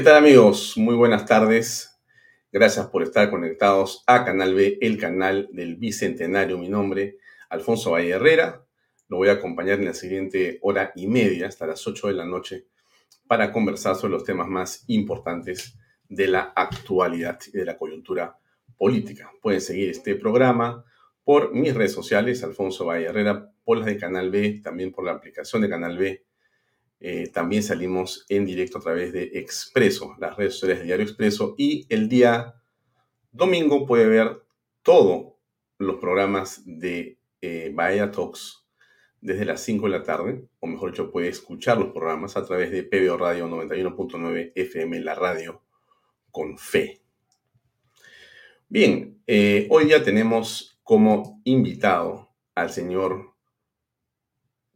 ¿Qué tal amigos? Muy buenas tardes. Gracias por estar conectados a Canal B, el canal del Bicentenario. Mi nombre, Alfonso Valle Herrera. Lo voy a acompañar en la siguiente hora y media, hasta las 8 de la noche, para conversar sobre los temas más importantes de la actualidad y de la coyuntura política. Pueden seguir este programa por mis redes sociales, Alfonso Valle Herrera, por las de Canal B, también por la aplicación de Canal B eh, también salimos en directo a través de Expreso, las redes sociales de Diario Expreso. Y el día domingo puede ver todos los programas de eh, Bahía Talks desde las 5 de la tarde, o mejor dicho, puede escuchar los programas a través de PBO Radio 91.9 FM, la radio con fe. Bien, eh, hoy ya tenemos como invitado al señor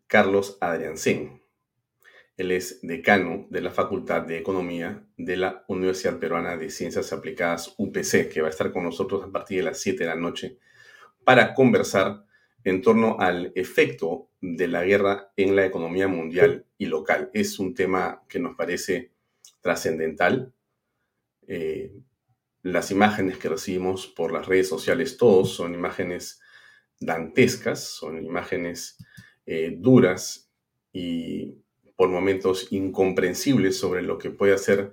Carlos Adriancén. Él es decano de la Facultad de Economía de la Universidad Peruana de Ciencias Aplicadas UPC, que va a estar con nosotros a partir de las 7 de la noche para conversar en torno al efecto de la guerra en la economía mundial y local. Es un tema que nos parece trascendental. Eh, las imágenes que recibimos por las redes sociales, todos son imágenes dantescas, son imágenes eh, duras y por momentos incomprensibles sobre lo que puede hacer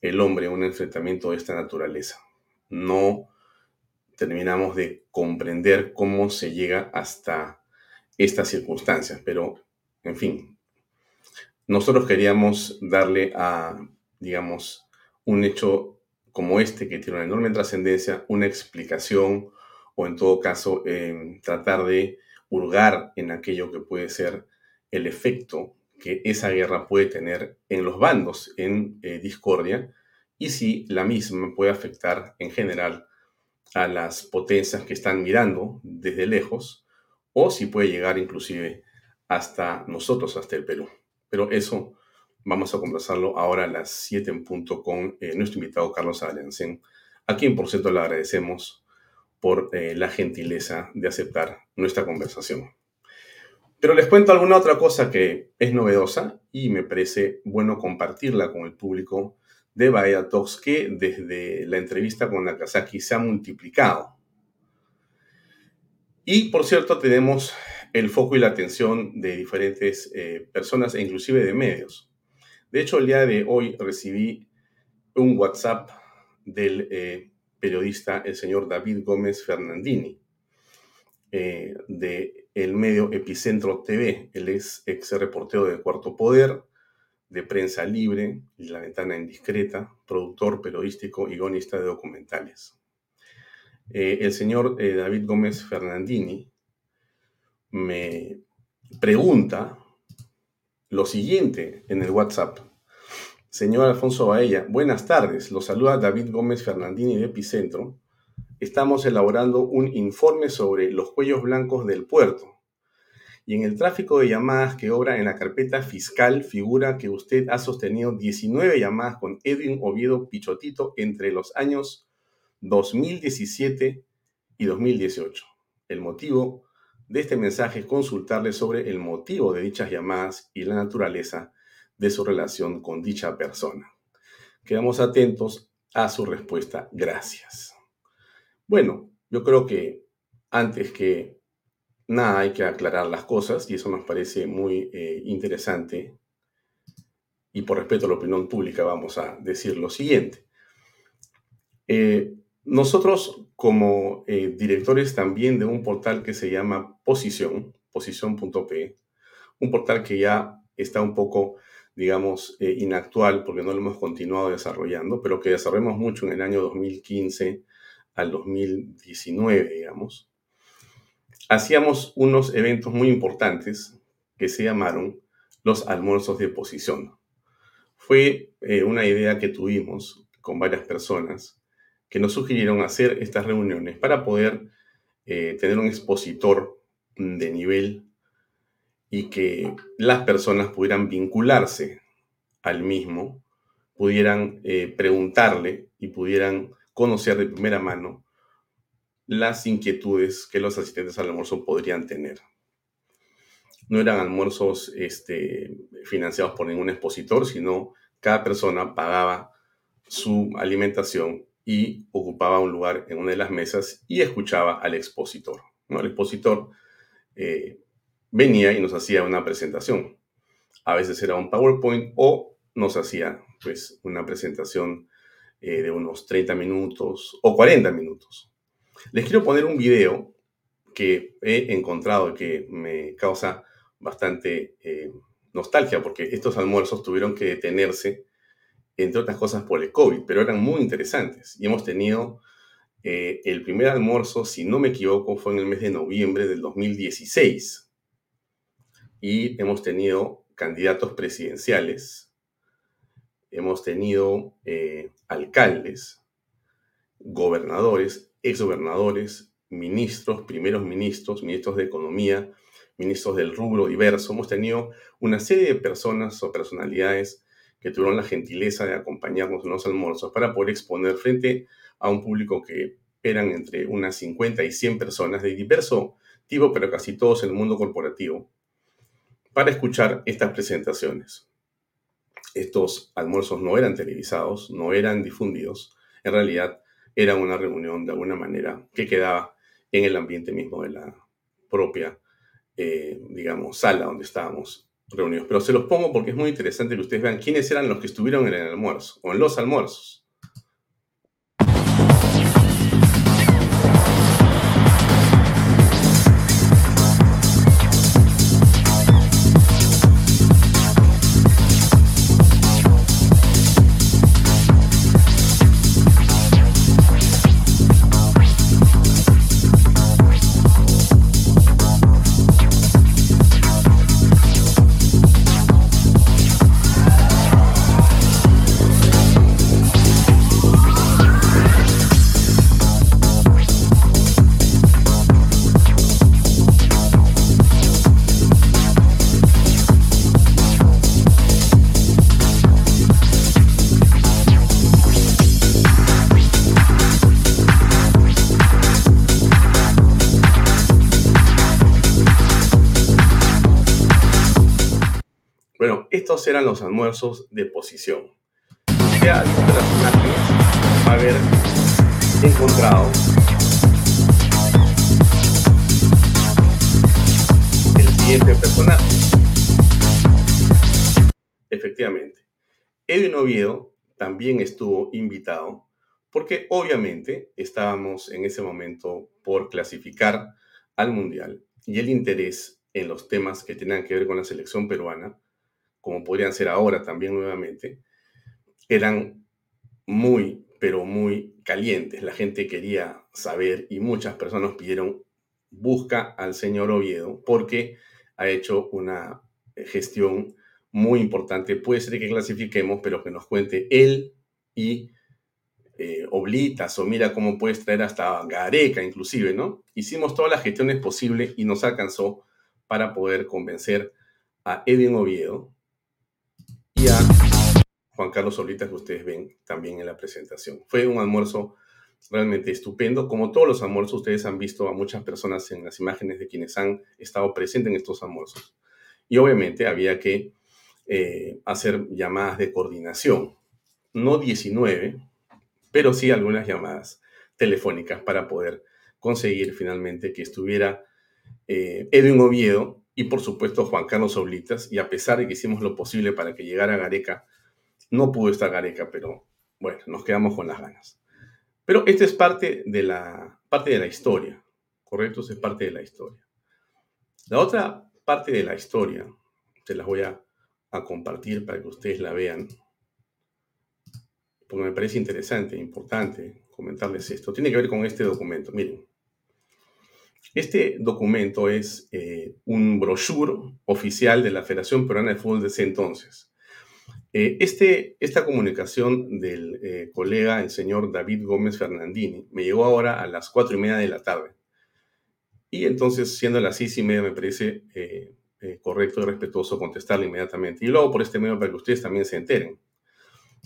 el hombre en un enfrentamiento de esta naturaleza. No terminamos de comprender cómo se llega hasta estas circunstancias, pero en fin, nosotros queríamos darle a, digamos, un hecho como este que tiene una enorme trascendencia, una explicación o en todo caso tratar de hurgar en aquello que puede ser el efecto que esa guerra puede tener en los bandos en eh, discordia y si la misma puede afectar en general a las potencias que están mirando desde lejos o si puede llegar inclusive hasta nosotros, hasta el Perú. Pero eso vamos a conversarlo ahora a las 7 en punto con eh, nuestro invitado Carlos Alancén, a quien por cierto le agradecemos por eh, la gentileza de aceptar nuestra conversación. Pero les cuento alguna otra cosa que es novedosa y me parece bueno compartirla con el público de Bahía Talks, que desde la entrevista con Nakazaki se ha multiplicado. Y por cierto, tenemos el foco y la atención de diferentes eh, personas e inclusive de medios. De hecho, el día de hoy recibí un WhatsApp del eh, periodista, el señor David Gómez Fernandini, eh, de el medio Epicentro TV. Él es ex reportero de Cuarto Poder, de Prensa Libre y La Ventana Indiscreta, productor periodístico y guionista de documentales. Eh, el señor eh, David Gómez Fernandini me pregunta lo siguiente en el WhatsApp. Señor Alfonso Baella, buenas tardes. Lo saluda David Gómez Fernandini de Epicentro estamos elaborando un informe sobre los cuellos blancos del puerto. Y en el tráfico de llamadas que obra en la carpeta fiscal figura que usted ha sostenido 19 llamadas con Edwin Oviedo Pichotito entre los años 2017 y 2018. El motivo de este mensaje es consultarle sobre el motivo de dichas llamadas y la naturaleza de su relación con dicha persona. Quedamos atentos a su respuesta. Gracias. Bueno, yo creo que antes que nada hay que aclarar las cosas y eso nos parece muy eh, interesante y por respeto a la opinión pública vamos a decir lo siguiente. Eh, nosotros como eh, directores también de un portal que se llama Posición, posición.p, un portal que ya está un poco, digamos, inactual porque no lo hemos continuado desarrollando, pero que desarrollamos mucho en el año 2015 al 2019, digamos. Hacíamos unos eventos muy importantes que se llamaron los almuerzos de posición. Fue eh, una idea que tuvimos con varias personas que nos sugirieron hacer estas reuniones para poder eh, tener un expositor de nivel y que las personas pudieran vincularse al mismo, pudieran eh, preguntarle y pudieran conocer de primera mano las inquietudes que los asistentes al almuerzo podrían tener. No eran almuerzos este, financiados por ningún expositor, sino cada persona pagaba su alimentación y ocupaba un lugar en una de las mesas y escuchaba al expositor. ¿no? El expositor eh, venía y nos hacía una presentación. A veces era un PowerPoint o nos hacía pues una presentación eh, de unos 30 minutos o 40 minutos. Les quiero poner un video que he encontrado que me causa bastante eh, nostalgia porque estos almuerzos tuvieron que detenerse entre otras cosas por el COVID, pero eran muy interesantes. Y hemos tenido eh, el primer almuerzo, si no me equivoco, fue en el mes de noviembre del 2016. Y hemos tenido candidatos presidenciales, hemos tenido eh, alcaldes, gobernadores, exgobernadores, ministros, primeros ministros, ministros de Economía, ministros del rubro diverso. Hemos tenido una serie de personas o personalidades que tuvieron la gentileza de acompañarnos en los almuerzos para poder exponer frente a un público que eran entre unas 50 y 100 personas de diverso tipo, pero casi todos en el mundo corporativo, para escuchar estas presentaciones. Estos almuerzos no eran televisados, no eran difundidos, en realidad era una reunión de alguna manera que quedaba en el ambiente mismo de la propia, eh, digamos, sala donde estábamos reunidos. Pero se los pongo porque es muy interesante que ustedes vean quiénes eran los que estuvieron en el almuerzo o en los almuerzos. Almuerzos de posición. Si ha visto las imágenes, va a haber encontrado el siguiente personaje. Efectivamente, Edwin Oviedo también estuvo invitado porque obviamente estábamos en ese momento por clasificar al Mundial y el interés en los temas que tenían que ver con la selección peruana como podrían ser ahora también nuevamente, eran muy, pero muy calientes. La gente quería saber y muchas personas pidieron busca al señor Oviedo porque ha hecho una gestión muy importante. Puede ser que clasifiquemos, pero que nos cuente él y eh, Oblitas o mira cómo puedes traer hasta Gareca inclusive, ¿no? Hicimos todas las gestiones posibles y nos alcanzó para poder convencer a Edwin Oviedo Juan Carlos Solitas que ustedes ven también en la presentación. Fue un almuerzo realmente estupendo. Como todos los almuerzos, ustedes han visto a muchas personas en las imágenes de quienes han estado presentes en estos almuerzos. Y obviamente había que eh, hacer llamadas de coordinación. No 19, pero sí algunas llamadas telefónicas para poder conseguir finalmente que estuviera eh, Edwin Oviedo y por supuesto Juan Carlos Oblitas. Y a pesar de que hicimos lo posible para que llegara Gareca, no pudo estar Gareca, pero bueno, nos quedamos con las ganas. Pero esta es parte de la, parte de la historia, ¿correcto? Esta es parte de la historia. La otra parte de la historia, se las voy a, a compartir para que ustedes la vean, porque me parece interesante, importante comentarles esto. Tiene que ver con este documento. Miren, este documento es eh, un brochure oficial de la Federación Peruana de Fútbol de ese entonces. Eh, este, esta comunicación del eh, colega, el señor David Gómez Fernandini, me llegó ahora a las cuatro y media de la tarde. Y entonces, siendo las seis y media, me parece correcto y respetuoso contestarle inmediatamente. Y luego por este medio para que ustedes también se enteren.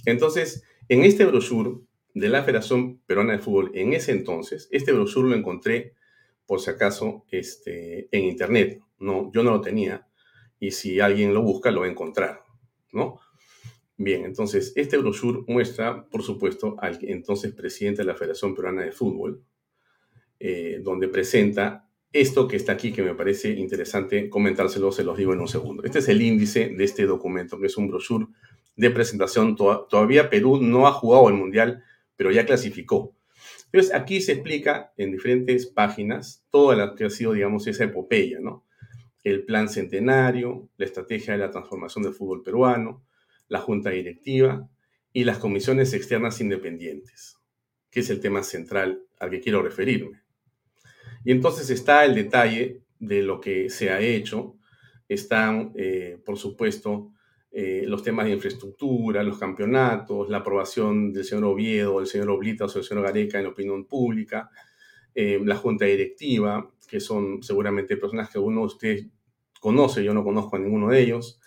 Entonces, en este brochure de la Federación Peruana de Fútbol, en ese entonces, este brochure lo encontré por si acaso, este, en Internet. No, yo no lo tenía y si alguien lo busca lo va a encontrar, ¿no? Bien, entonces este brochure muestra, por supuesto, al entonces presidente de la Federación Peruana de Fútbol, eh, donde presenta esto que está aquí, que me parece interesante comentárselo, se los digo en un segundo. Este es el índice de este documento, que es un brochure de presentación. Todavía Perú no ha jugado el Mundial, pero ya clasificó. Entonces, aquí se explica en diferentes páginas toda la que ha sido, digamos, esa epopeya, ¿no? El plan centenario, la estrategia de la transformación del fútbol peruano, la junta directiva y las comisiones externas independientes, que es el tema central al que quiero referirme. Y entonces está el detalle de lo que se ha hecho, están, eh, por supuesto, eh, los temas de infraestructura, los campeonatos, la aprobación del señor Oviedo, del señor Oblitas o del señor Gareca en la opinión pública, eh, la junta directiva, que son seguramente personas que uno de ustedes conoce, yo no conozco a ninguno de ellos,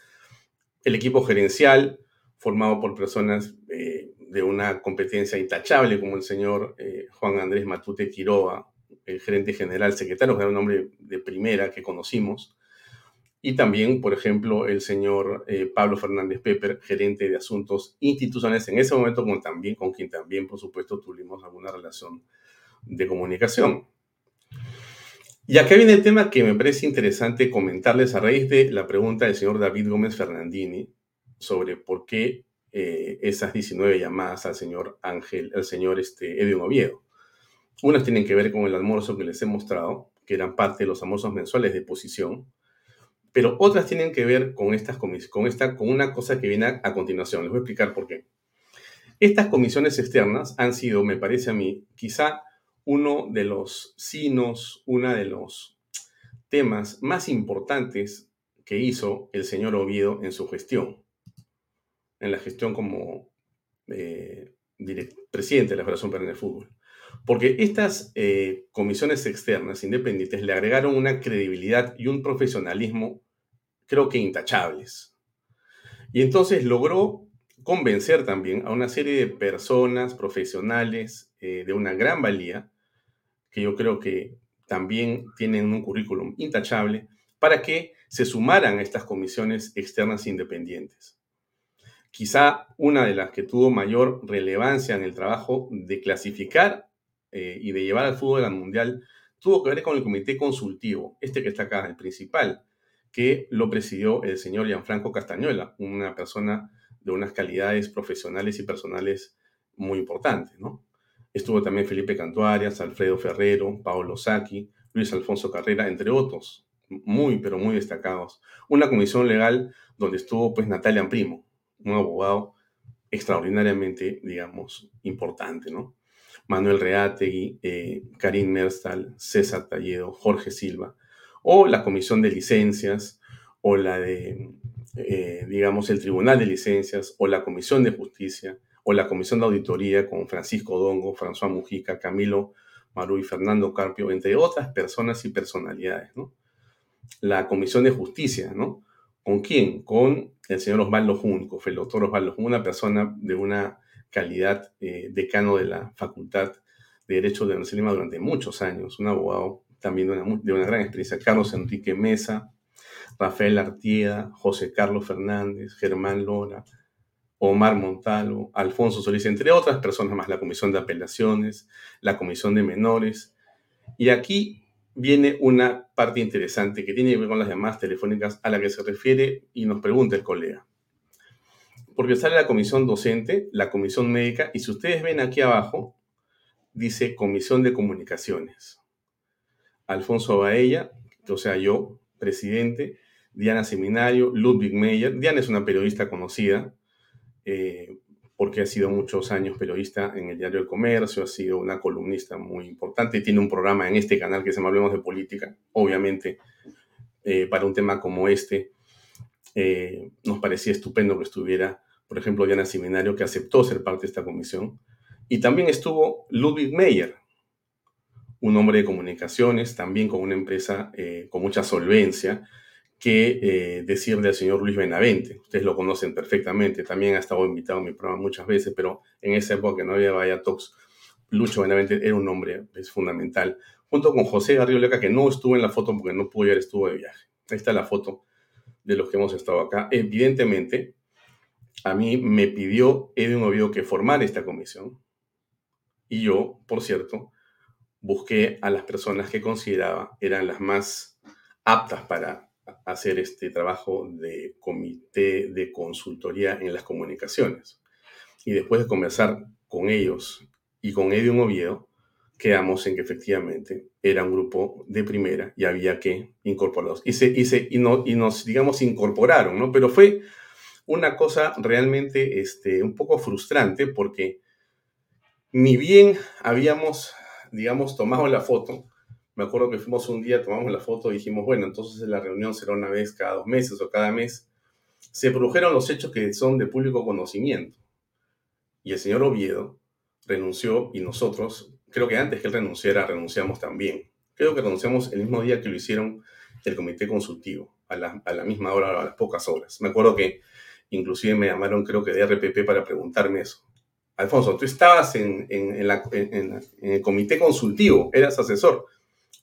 el equipo gerencial, formado por personas eh, de una competencia intachable, como el señor Juan Andrés Matute Quiroga, el gerente general, secretario, que era un hombre de primera que conocimos, y también, por ejemplo, el señor eh, Pablo Fernández Pepper, gerente de asuntos institucionales en ese momento, con, también, con quien también, por supuesto, tuvimos alguna relación de comunicación. Y acá viene el tema que me parece interesante comentarles a raíz de la pregunta del señor David Gómez Fernandini sobre por qué eh, esas 19 llamadas al señor Ángel, al señor este, Edwin Oviedo. Unas tienen que ver con el almuerzo que les he mostrado, que eran parte de los almuerzos mensuales de posición, pero otras tienen que ver con, estas con, esta, con una cosa que viene a, continuación. Les voy a explicar por qué. Estas comisiones externas han sido, me parece a mí, quizá uno de los signos, uno de los temas más importantes que hizo el señor Oviedo en su gestión, en la gestión como eh, presidente de la Federación Peruana de Fútbol. Porque estas eh, comisiones externas independientes le agregaron una credibilidad y un profesionalismo, creo que intachables. Y entonces logró convencer también a una serie de personas profesionales eh, de una gran valía, que yo creo que también tienen un currículum intachable, para que se sumaran a estas comisiones externas independientes. Quizá una de las que tuvo mayor relevancia en el trabajo de clasificar eh, y de llevar al fútbol al mundial tuvo que ver con el comité consultivo, este que está acá, el principal, que lo presidió el señor Gianfranco Castañuela, una persona de unas calidades profesionales y personales muy importantes, ¿no? Estuvo también Felipe Cantuarias, Alfredo Ferrero, Paolo Sacchi, Luis Alfonso Carrera, entre otros, muy, pero muy destacados. Una comisión legal donde estuvo, pues, Natalia Primo, un abogado extraordinariamente, digamos, importante, ¿no? Manuel Reategui, eh, Karim Merstal, César Talledo, Jorge Silva, o la Comisión de Licencias, o la de, eh, digamos, el Tribunal de Licencias, o la Comisión de Justicia, o la Comisión de Auditoría con Francisco Dongo, François Mujica, Camilo Maru y Fernando Carpio, entre otras personas y personalidades. La Comisión de Justicia, ¿no? ¿Con quién? Con el señor Osvaldo Junco, el doctor Osvaldo Junco, una persona de una calidad eh, decano de la Facultad de Derecho de la Lima durante muchos años, un abogado también de una, de una gran experiencia, Carlos Enrique Mesa, Rafael Artieda, José Carlos Fernández, Germán Lora, Omar Montalvo, Alfonso Solís, entre otras personas más, la Comisión de Apelaciones, la Comisión de Menores. Y aquí viene una parte interesante que tiene que ver con las llamadas telefónicas a la que se refiere y nos pregunta el colega. Porque sale la comisión docente, la comisión médica, y si ustedes ven aquí abajo, dice Comisión de Comunicaciones. Alfonso Baella, o sea, yo, presidente, Diana Seminario, Ludwig Meyer. Diana es una periodista conocida, eh, porque ha sido muchos años periodista en el diario El Comercio, ha sido una columnista muy importante, tiene un programa en este canal que se llama Hablemos de Política. Obviamente, eh, para un tema como este, eh, nos parecía estupendo que estuviera, por ejemplo, Diana Seminario, que aceptó ser parte de esta comisión. Y también estuvo Ludwig Meyer, un hombre de comunicaciones, también con una empresa con mucha solvencia, que eh, decirle al señor Luis Benavente. Ustedes lo conocen perfectamente, también ha estado invitado a mi programa muchas veces, pero en esa época que no había Vaya Talks, Lucho Benavente era un hombre es fundamental, junto con José Garrido Leca, que no estuvo en la foto porque no pudo llegar, estuvo de viaje. Ahí está la foto de los que hemos estado acá. Evidentemente, a mí me pidió Edwin Oviedo que formara esta comisión, y yo, por cierto, busqué a las personas que consideraba eran las más aptas para hacer este trabajo de comité de consultoría en las comunicaciones. Y después de conversar con ellos y con Edwin Oviedo, quedamos en que efectivamente era un grupo de primera y había que incorporarlos. Y, se, y, y, no, y nos, digamos, incorporaron, ¿no? Pero fue una cosa realmente este, un poco frustrante porque ni bien habíamos, digamos, tomado la foto, me acuerdo que fuimos un día, tomamos la foto y dijimos, bueno, entonces la reunión será una vez cada dos meses o cada mes. Se produjeron los hechos que son de público conocimiento. Y el señor Oviedo renunció y nosotros, creo que antes que él renunciara, renunciamos también. Creo que renunciamos el mismo día que lo hicieron el comité consultivo, a la, a la misma hora, a las pocas horas. Me acuerdo que inclusive me llamaron, creo que de RPP, para preguntarme eso. Alfonso, tú estabas en, el comité consultivo, eras asesor.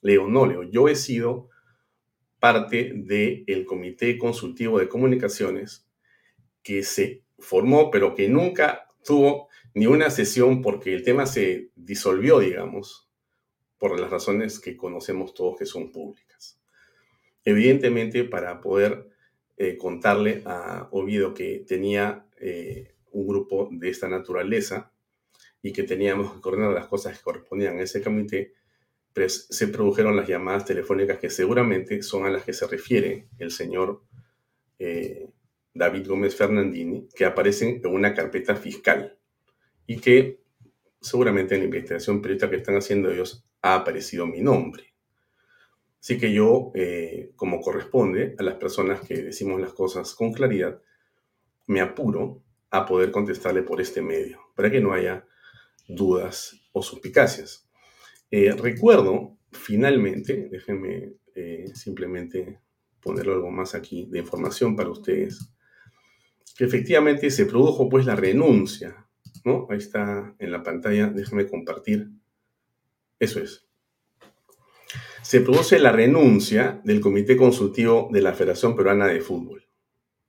Leo, no, Leo, yo he sido parte del Comité Consultivo de Comunicaciones que se formó, pero que nunca tuvo ni una sesión porque el tema se disolvió, digamos, por las razones que conocemos todos que son públicas. Evidentemente, para poder eh, contarle a Oviedo que tenía eh, un grupo de esta naturaleza y que teníamos que coordinar las cosas que correspondían a ese comité, se produjeron las llamadas telefónicas que seguramente son a las que se refiere el señor eh, David Gómez Fernandini, que aparecen en una carpeta fiscal y que seguramente en la investigación periodística que están haciendo ellos ha aparecido mi nombre. Así que yo, eh, como corresponde a las personas que decimos las cosas con claridad, me apuro a poder contestarle por este medio, para que no haya dudas o suspicacias. Eh, recuerdo, finalmente, déjenme eh, simplemente poner algo más aquí de información para ustedes, que efectivamente se produjo pues la renuncia, ¿no? Ahí está en la pantalla, déjenme compartir. Eso es. Se produce la renuncia del Comité Consultivo de la Federación Peruana de Fútbol.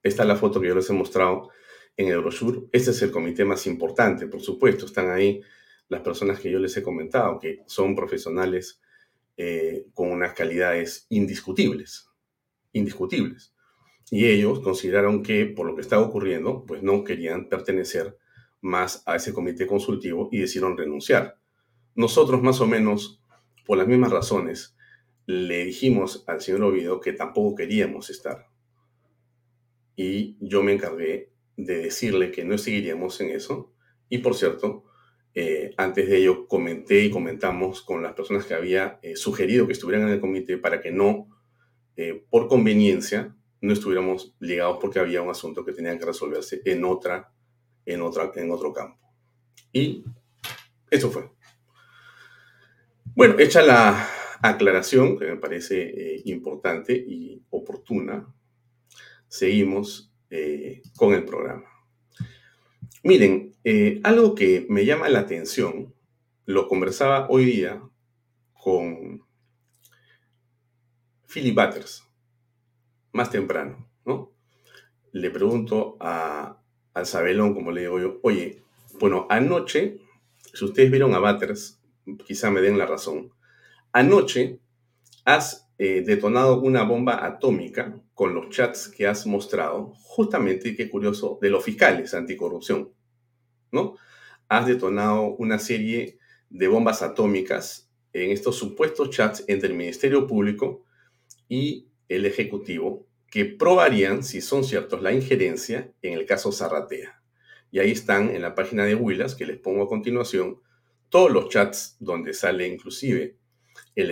Esta es la foto que yo les he mostrado en el brochure. Este es el comité más importante, por supuesto. Están ahí las personas que yo les he comentado, que son profesionales eh, con unas calidades indiscutibles, indiscutibles. Y ellos consideraron que por lo que estaba ocurriendo, pues no querían pertenecer más a ese comité consultivo y decidieron renunciar. Nosotros más o menos, por las mismas razones, le dijimos al señor Oviedo que tampoco queríamos estar. Y yo me encargué de decirle que no seguiríamos en eso. Y por cierto, eh, antes de ello comenté y comentamos con las personas que había eh, sugerido que estuvieran en el comité para que no, eh, por conveniencia, no estuviéramos ligados porque había un asunto que tenía que resolverse en, otra, en, otra, en otro campo. Y eso fue. Bueno, hecha la aclaración, que me parece importante y oportuna, seguimos con el programa. Miren, eh, algo que me llama la atención lo conversaba hoy día con Philip Butters, más temprano, ¿no? Le pregunto a, al Sabelón, como le digo yo, oye, bueno, anoche, si ustedes vieron a Butters, quizá me den la razón, anoche has eh, detonado una bomba atómica con los chats que has mostrado, justamente, qué curioso, de los fiscales anticorrupción, ¿no? Has detonado una serie de bombas atómicas en estos supuestos chats entre el Ministerio Público y el Ejecutivo que probarían, si son ciertos, la injerencia en el caso Zarratea. Y ahí están en la página de Willas, que les pongo a continuación, todos los chats donde sale inclusive el,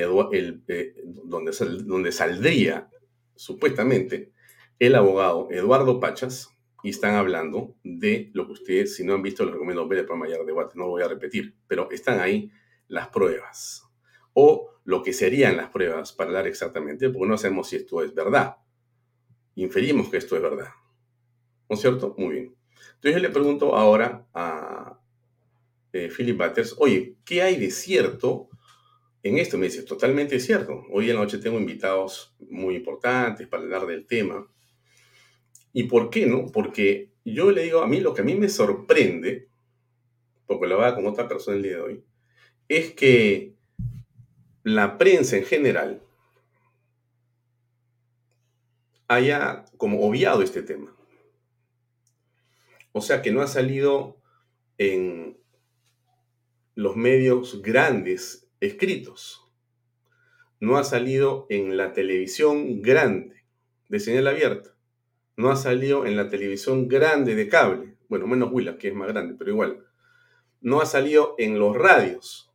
eh, donde, donde saldría supuestamente el abogado Eduardo Pachas y están hablando de lo que ustedes, si no han visto, les recomiendo ver el programa de debate, no lo voy a repetir, pero están ahí las pruebas o lo que serían las pruebas para dar exactamente, porque no sabemos si esto es verdad. Inferimos que esto es verdad. ¿No es cierto? Muy bien. Entonces yo le pregunto ahora a eh, Philip Butters, oye, ¿qué hay de cierto en esto? Me dice, totalmente cierto. Hoy en la noche tengo invitados muy importantes para hablar del tema. ¿Y por qué no? Porque yo le digo, a mí lo que a mí me sorprende, porque lo hago con otra persona el día de hoy, es que la prensa en general haya como obviado este tema. O sea que no ha salido en los medios grandes escritos. No ha salido en la televisión grande de señal abierta. No ha salido en la televisión grande de cable. Bueno, menos Willa, que es más grande, pero igual. No ha salido en los radios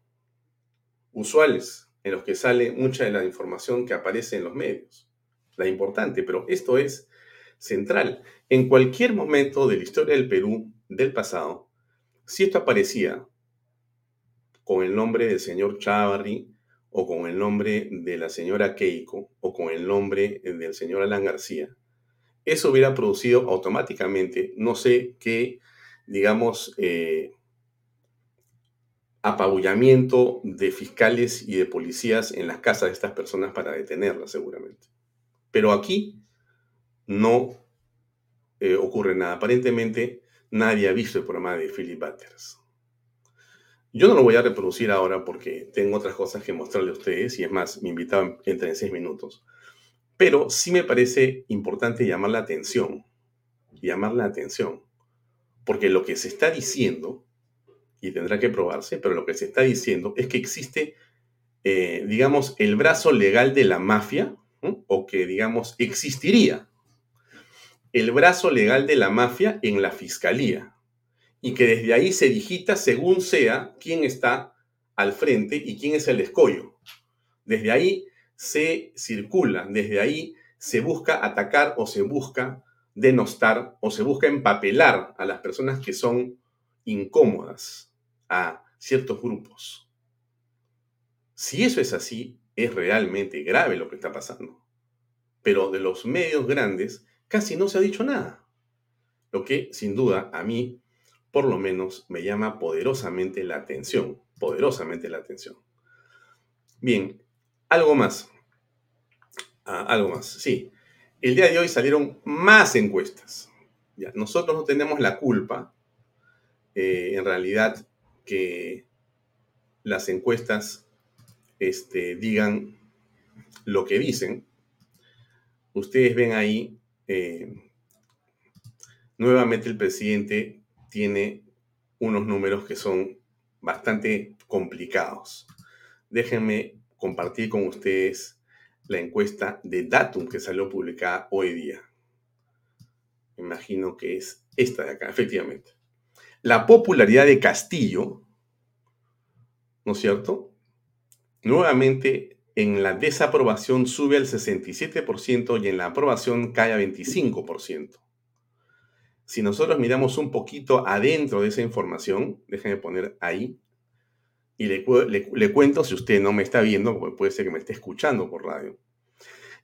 usuales en los que sale mucha de la información que aparece en los medios la importante, pero esto es central. En cualquier momento de la historia del Perú del pasado, si esto aparecía con el nombre del señor Chavarri, o con el nombre de la señora Keiko, o con el nombre del señor Alan García, eso hubiera producido automáticamente, no sé qué, digamos, eh, apabullamiento de fiscales y de policías en las casas de estas personas para detenerlas seguramente. Pero aquí no eh, ocurre nada. Aparentemente nadie ha visto el programa de Philip Butters. Yo no lo voy a reproducir ahora porque tengo otras cosas que mostrarle a ustedes y es más, mi invitado entra en seis minutos. Pero sí me parece importante llamar la atención, llamar la atención, porque lo que se está diciendo, y tendrá que probarse, pero lo que se está diciendo es que existe, eh, digamos, el brazo legal de la mafia o que, digamos, existiría el brazo legal de la mafia en la fiscalía y que desde ahí se digita según sea quién está al frente y quién es el escollo. Desde ahí se circula, desde ahí se busca atacar o se busca denostar o se busca empapelar a las personas que son incómodas a ciertos grupos. Si eso es así, es realmente grave lo que está pasando. Pero de los medios grandes casi no se ha dicho nada. Lo que, sin duda, a mí, por lo menos, me llama poderosamente la atención. Poderosamente la atención. Bien, algo más. Ah, algo más, sí. El día de hoy salieron más encuestas. Ya, nosotros no tenemos la culpa, eh, en realidad, que las encuestas este, digan lo que dicen, ustedes ven ahí, eh, nuevamente el presidente tiene unos números que son bastante complicados. Déjenme compartir con ustedes la encuesta de Datum que salió publicada hoy día. Imagino que es esta de acá, efectivamente. La popularidad de Castillo, ¿no es cierto? Nuevamente, en la desaprobación sube al 67% y en la aprobación cae a 25%. Si nosotros miramos un poquito adentro de esa información, déjenme poner ahí, y le, cuento, si usted no me está viendo, puede ser que me esté escuchando por radio,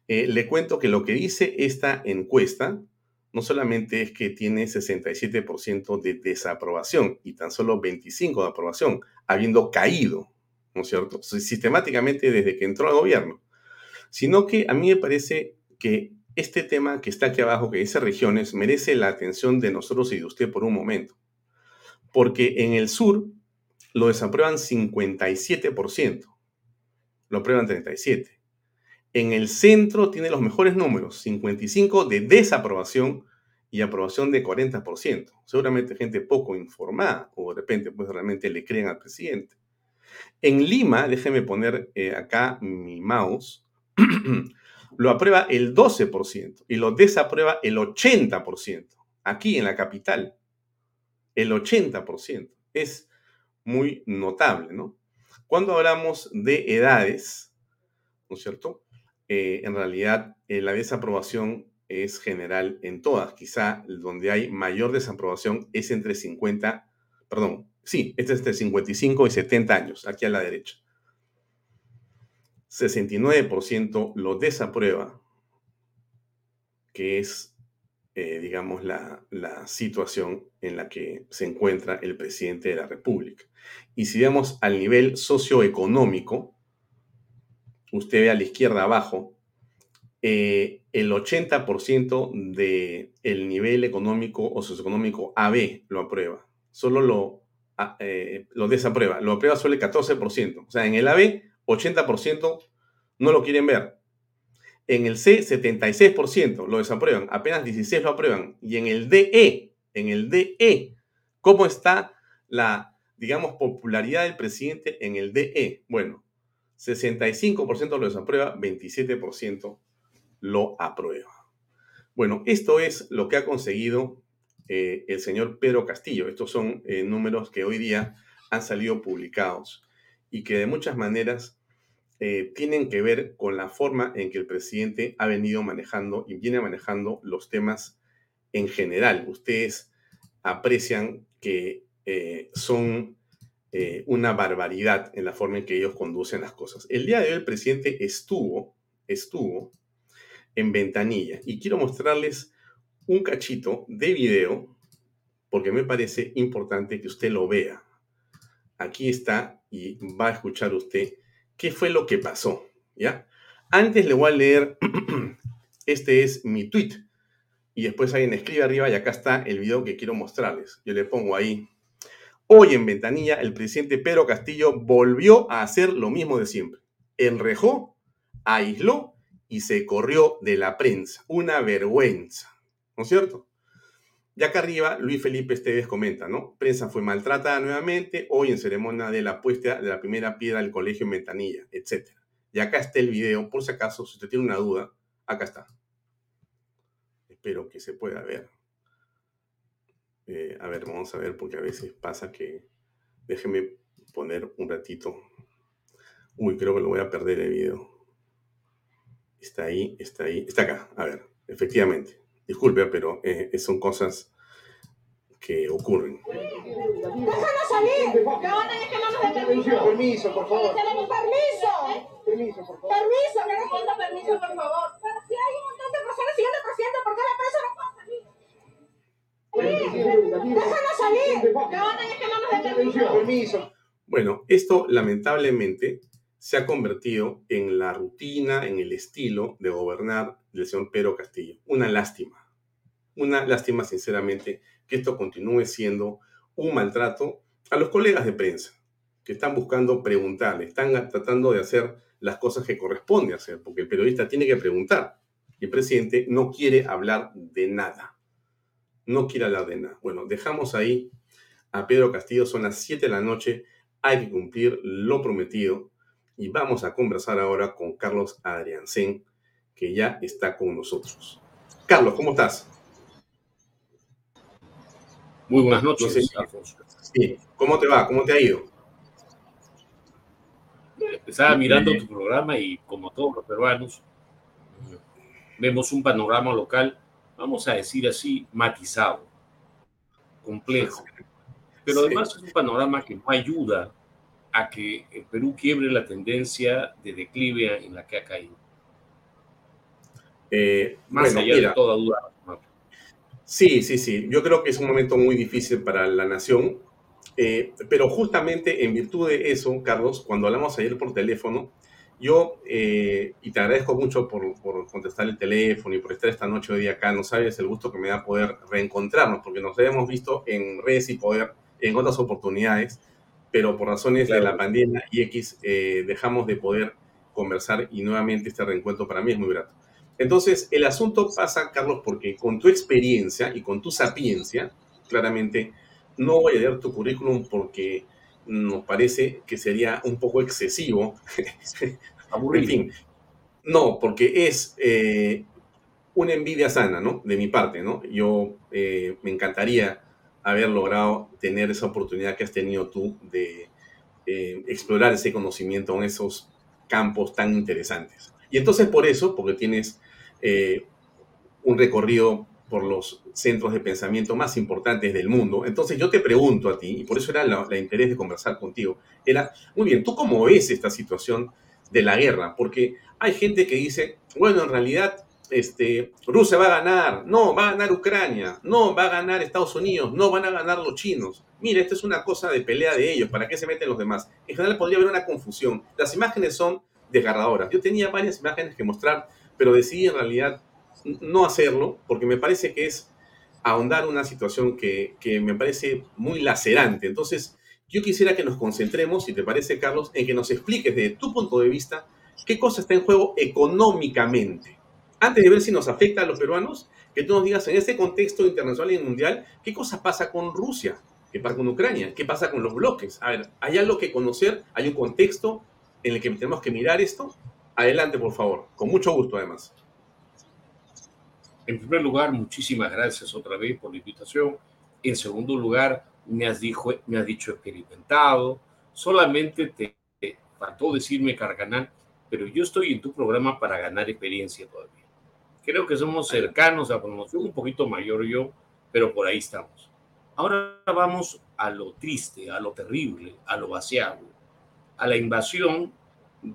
eh, le cuento que lo que dice esta encuesta no solamente es que tiene 67% de desaprobación y tan solo 25% de aprobación, habiendo caído, ¿no es cierto?, sistemáticamente desde que entró al gobierno, sino que a mí me parece que este tema que está aquí abajo, que dice regiones, merece la atención de nosotros y de usted por un momento. Porque en el sur lo desaprueban 57%, lo aprueban 37%. En el centro tiene los mejores números, 55 de desaprobación y aprobación de 40%. Seguramente gente poco informada o de repente pues realmente le creen al presidente. En Lima, déjeme poner eh, acá mi mouse, lo aprueba el 12% y lo desaprueba el 80%. Aquí en la capital, el 80%. Es muy notable, ¿no? Cuando hablamos de edades, ¿no es cierto? Eh, en realidad eh, la desaprobación es general en todas. Quizá donde hay mayor desaprobación es entre 50, perdón, sí, este es entre 55 y 70 años, aquí a la derecha. 69% lo desaprueba, que es, eh, digamos, la, la situación en la que se encuentra el presidente de la República. Y si vemos al nivel socioeconómico, usted ve a la izquierda abajo, eh, el 80% del nivel económico o socioeconómico AB lo aprueba. Solo lo, eh, lo desaprueba. Lo aprueba solo el 14%. O sea, en el AB, 80% no lo quieren ver. En el C, 76% lo desaprueban. Apenas 16 lo aprueban. Y en el DE, en el DE, ¿cómo está la, digamos, popularidad del presidente en el DE? Bueno, 65% lo desaprueba, 27% lo aprueba. Bueno, esto es lo que ha conseguido eh, el señor Pedro Castillo. Estos son eh, números que hoy día han salido publicados y que de muchas maneras eh, tienen que ver con la forma en que el presidente ha venido manejando y viene manejando los temas en general. Ustedes aprecian que son una barbaridad en la forma en que ellos conducen las cosas. El día de hoy el presidente estuvo, estuvo en ventanilla. Y quiero mostrarles un cachito de video porque me parece importante que usted lo vea. Aquí está y va a escuchar usted qué fue lo que pasó, ¿ya? Antes le voy a leer, este es mi tweet, y después alguien escribe arriba y acá está el video que quiero mostrarles. Yo le pongo ahí. Hoy en Ventanilla, el presidente Pedro Castillo volvió a hacer lo mismo de siempre. Enrejó, aisló y se corrió de la prensa. Una vergüenza, ¿no es cierto? Y acá arriba, Luis Felipe Esteves comenta, ¿no? Prensa fue maltratada nuevamente, hoy en ceremonia de la puesta de la primera piedra del colegio en Ventanilla, etc. Y acá está el video, por si acaso, si usted tiene una duda, acá está. Espero que se pueda ver. Eh, a ver, vamos a ver, porque a veces pasa que... Déjeme poner un ratito. Uy, creo que lo voy a perder el video. Está ahí, está ahí, está acá. A ver, efectivamente. Disculpe, pero eh, son cosas que ocurren. ¡Déjanos salir! ¿Qué onda? Es que no nos den permiso. Permiso, por favor. ¡Tenemos permiso! Permiso, por favor. Permiso, queremos permiso, por favor. Pero si hay un montón de personas siguiendo al presidente, ¿por qué la prensa no puede salir? Que no permiso. Permiso. Bueno, esto lamentablemente se ha convertido en la rutina, en el estilo de gobernar del señor Pedro Castillo. Una lástima. Una lástima, sinceramente, que esto continúe siendo un maltrato a los colegas de prensa que están buscando preguntarle, están tratando de hacer las cosas que corresponde hacer, porque el periodista tiene que preguntar y el presidente no quiere hablar de nada. No quiere hablar de nada. Bueno, dejamos ahí a Pedro Castillo, son las 7 de la noche, hay que cumplir lo prometido y vamos a conversar ahora con Carlos Adriancén, que ya está con nosotros. Carlos, ¿cómo estás? Muy buenas noches, Sí. ¿Cómo te va? ¿Cómo te ha ido? Estaba mirando tu programa y como todos los peruanos, vemos un panorama local, vamos a decir así, matizado, complejo. Pero además es un panorama que no ayuda a que el Perú quiebre la tendencia de declive en la que ha caído. Eh, Más allá de toda duda. Sí, sí, sí. Yo creo que es un momento muy difícil para la nación, eh, pero justamente en virtud de eso, Carlos, cuando hablamos ayer por teléfono, yo, eh, y te agradezco mucho por, contestar el teléfono y por estar esta noche hoy día acá, no sabes el gusto que me da poder reencontrarnos, porque nos habíamos visto en redes y poder en otras oportunidades, pero por razones de la pandemia y X eh, dejamos de poder conversar y nuevamente este reencuentro para mí es muy grato. Entonces, el asunto pasa, Carlos, porque con tu experiencia y con tu sapiencia, claramente, no voy a leer tu currículum porque nos parece que sería un poco excesivo. en fin, no, porque es eh, una envidia sana, ¿no? De mi parte, ¿no? Yo eh, me encantaría haber logrado tener esa oportunidad que has tenido tú de eh, explorar ese conocimiento en esos campos tan interesantes. Y entonces por eso, porque tienes eh, un recorrido por los centros de pensamiento más importantes del mundo. Entonces yo te pregunto a ti, y por eso era el interés de conversar contigo, era, muy bien, ¿tú cómo ves esta situación de la guerra? Porque hay gente que dice, bueno, en realidad este, Rusia va a ganar, no, va a ganar Ucrania, no, va a ganar Estados Unidos, no van a ganar los chinos. Mira, esto es una cosa de pelea de ellos, ¿para qué se meten los demás? En general podría haber una confusión. Las imágenes son desgarradoras. Yo tenía varias imágenes que mostrar pero decidí en realidad no hacerlo porque me parece que es ahondar una situación que, me parece muy lacerante. Entonces, yo quisiera que nos concentremos, si te parece, Carlos, en que nos expliques desde tu punto de vista qué cosa está en juego económicamente. Antes de ver si nos afecta a los peruanos, que tú nos digas en este contexto internacional y mundial, qué cosa pasa con Rusia, qué pasa con Ucrania, qué pasa con los bloques. A ver, ¿hay algo que conocer? ¿Hay un contexto en el que tenemos que mirar esto? Adelante, por favor. Con mucho gusto, además. En primer lugar, muchísimas gracias otra vez por la invitación. En segundo lugar, me has, dijo, me has dicho experimentado. Solamente te, faltó decirme Carganal, pero yo estoy en tu programa para ganar experiencia todavía. Creo que somos cercanos a promoción, un poquito mayor yo, pero por ahí estamos. Ahora vamos a lo triste, a lo terrible, a lo vaciado, a la invasión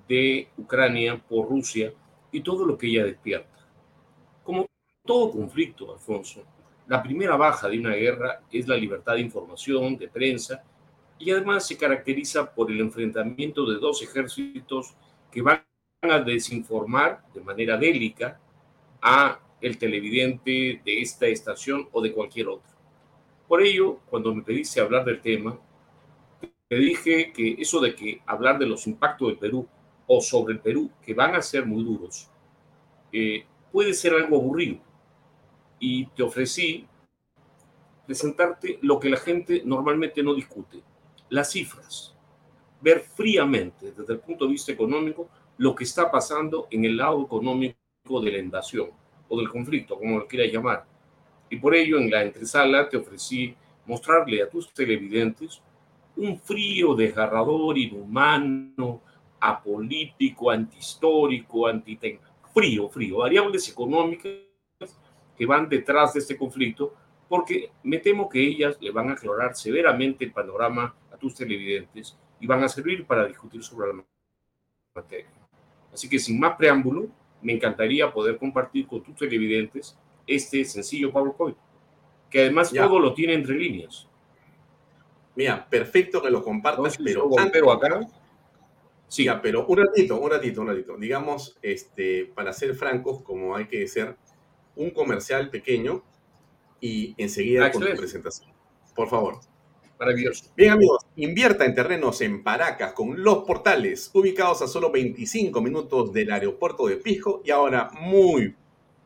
de Ucrania por Rusia y todo lo que ella despierta. Como todo conflicto, Alfonso, la primera baja de una guerra es la libertad de información, de prensa, y además se caracteriza por el enfrentamiento de dos ejércitos que van a desinformar de manera bélica a el televidente de esta estación o de cualquier otra. Por ello, cuando me pediste hablar del tema, te dije que eso de que hablar de los impactos del Perú o sobre el Perú, que van a ser muy duros, eh, puede ser algo aburrido. Y te ofrecí presentarte lo que la gente normalmente no discute, las cifras. Ver fríamente, desde el punto de vista económico, lo que está pasando en el lado económico de la invasión o del conflicto, como lo quieras llamar. Y por ello, en la entresala te ofrecí mostrarle a tus televidentes un frío desgarrador, inhumano, apolítico, antihistórico, antitecno, frío, frío, variables económicas que van detrás de este conflicto, porque me temo que ellas le van a aclarar severamente el panorama a tus televidentes y van a servir para discutir sobre la materia. Así que sin más preámbulo, me encantaría poder compartir con tus televidentes este sencillo PowerPoint, que además todo lo tiene entre líneas. Mira, perfecto que lo compartas, pero, pero acá Sí, pero un ratito, un ratito, un ratito. Digamos, este, para ser francos, como hay que ser, un comercial pequeño y enseguida con tu presentación. Por favor. Bien, amigos, invierta en terrenos en Paracas con los portales, ubicados a solo 25 minutos del aeropuerto de Pisco y ahora muy,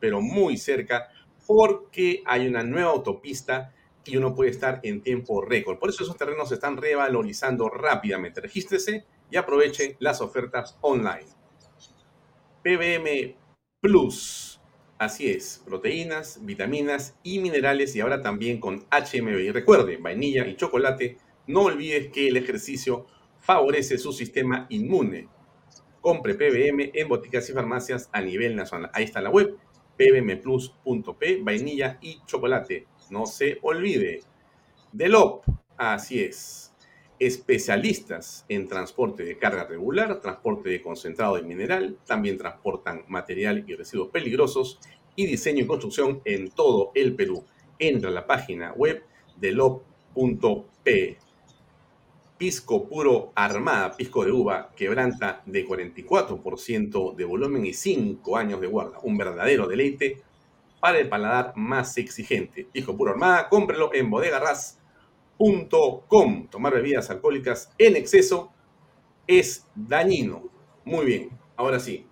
pero muy cerca, porque hay una nueva autopista y uno puede estar en tiempo récord. Por eso esos terrenos se están revalorizando rápidamente. Regístrese y aprovechen las ofertas online. PBM Plus. Así es, proteínas, vitaminas y minerales y ahora también con HMB. Y recuerde, vainilla y chocolate, no olvides que el ejercicio favorece su sistema inmune. Compre PBM en boticas y farmacias a nivel nacional. Ahí está la web, pbmplus.p, vainilla y chocolate. No se olvide. Delop, así es especialistas en transporte de carga regular, transporte de concentrado de mineral, también transportan material y residuos peligrosos y diseño y construcción en todo el Perú. entra a la página web de lo.p. Pisco puro armada, pisco de uva, quebranta de 44% de volumen y 5 años de guarda. Un verdadero deleite para el paladar más exigente. Pisco puro armada, cómprelo en bodegarras.com. Tomar bebidas alcohólicas en exceso es dañino. Muy bien, ahora sí.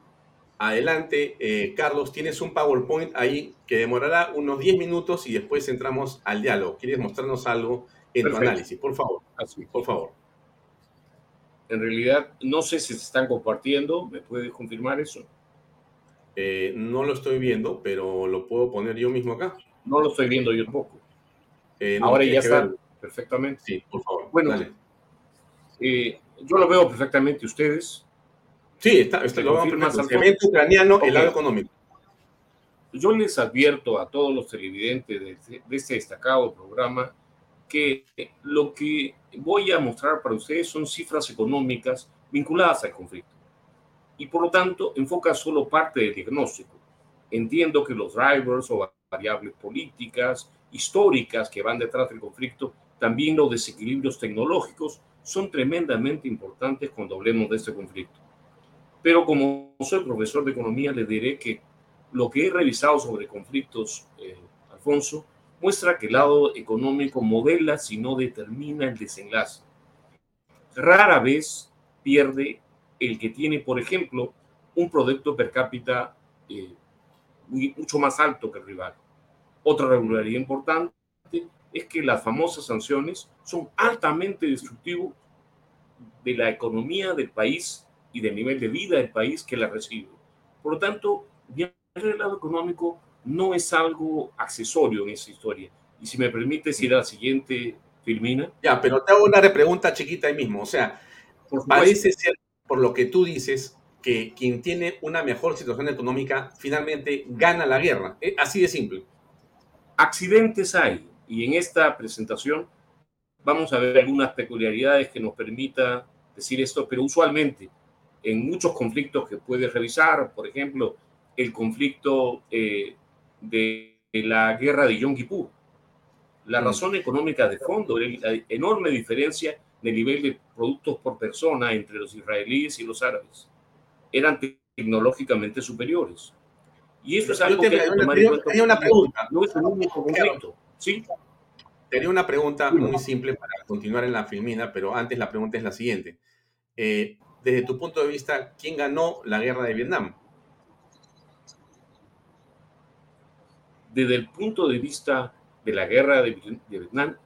Adelante, eh, Carlos, tienes un PowerPoint ahí que demorará unos 10 minutos y después entramos al diálogo. ¿Quieres mostrarnos algo en tu análisis? Por favor. Así. Por favor. En realidad, no sé si se están compartiendo. ¿Me puedes confirmar eso? Eh, no lo estoy viendo, pero lo puedo poner yo mismo acá. No lo estoy viendo yo tampoco. Eh, Ahora ya está perfectamente. Sí, por favor. Bueno, yo lo veo perfectamente ustedes. Sí, está, está lo vamos a ucraniano, el lado económico. Yo les advierto a todos los televidentes de, este, de este destacado programa que lo que voy a mostrar para ustedes son cifras económicas vinculadas al conflicto y por lo tanto enfoca solo parte del diagnóstico. Entiendo que los drivers o variables políticas, históricas que van detrás del conflicto, también los desequilibrios tecnológicos son tremendamente importantes cuando hablemos de este conflicto. Pero como soy profesor de economía, le diré que lo que he revisado sobre conflictos, eh, Alfonso, muestra que el lado económico modela, si no determina el desenlace. Rara vez pierde el que tiene, por ejemplo, un producto per cápita eh, mucho más alto que el rival. Otra regularidad importante es que las famosas sanciones son altamente destructivas de la economía del país y del nivel de vida del país que la recibe. Por lo tanto, el lado económico no es algo accesorio en esa historia. Y si me permite ir a la siguiente, Filmina. Ya, pero te hago una repregunta chiquita ahí mismo. O sea, parece ser, por lo que tú dices, que quien tiene una mejor situación económica finalmente gana la guerra. Eh, así de simple. Accidentes hay. Y en esta presentación vamos a ver algunas peculiaridades que nos permita decir esto, pero usualmente en muchos conflictos que puedes revisar, por ejemplo, el conflicto eh, de, la guerra de Yom Kippur. La mm. razón económica de fondo, la enorme diferencia de nivel de productos por persona entre los israelíes y los árabes. Eran tecnológicamente superiores. Y eso es algo que tenía una pregunta. No es un único conflicto. ¿Sí? Tenía una pregunta muy simple para continuar en la filmina, pero antes la pregunta es la siguiente. Eh, desde tu punto de vista, ¿quién ganó la guerra de Vietnam? Desde el punto de vista de la guerra de, Vietnam,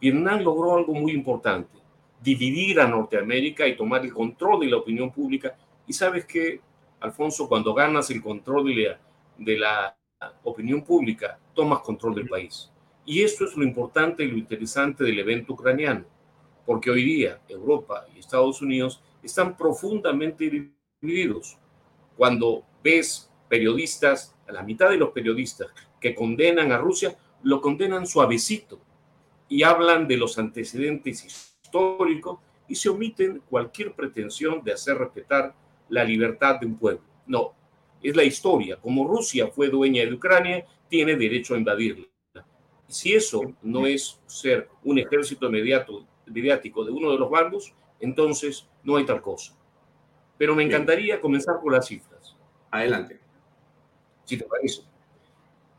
Vietnam logró algo muy importante, dividir a Norteamérica y tomar el control de la opinión pública. Y sabes que, Alfonso, cuando ganas el control de la, de la opinión pública, tomas control del país. Y eso es lo importante y lo interesante del evento ucraniano, porque hoy día Europa y Estados Unidos están profundamente divididos. Cuando ves periodistas, a la mitad de los periodistas que condenan a Rusia, lo condenan suavecito y hablan de los antecedentes históricos y se omiten cualquier pretensión de hacer respetar la libertad de un pueblo. No, es la historia. Como Rusia fue dueña de Ucrania, tiene derecho a invadirla. Si eso no es ser un ejército inmediato, mediático de uno de los bandos, entonces no hay tal cosa. Pero me encantaría comenzar por las cifras. Adelante. Si te parece.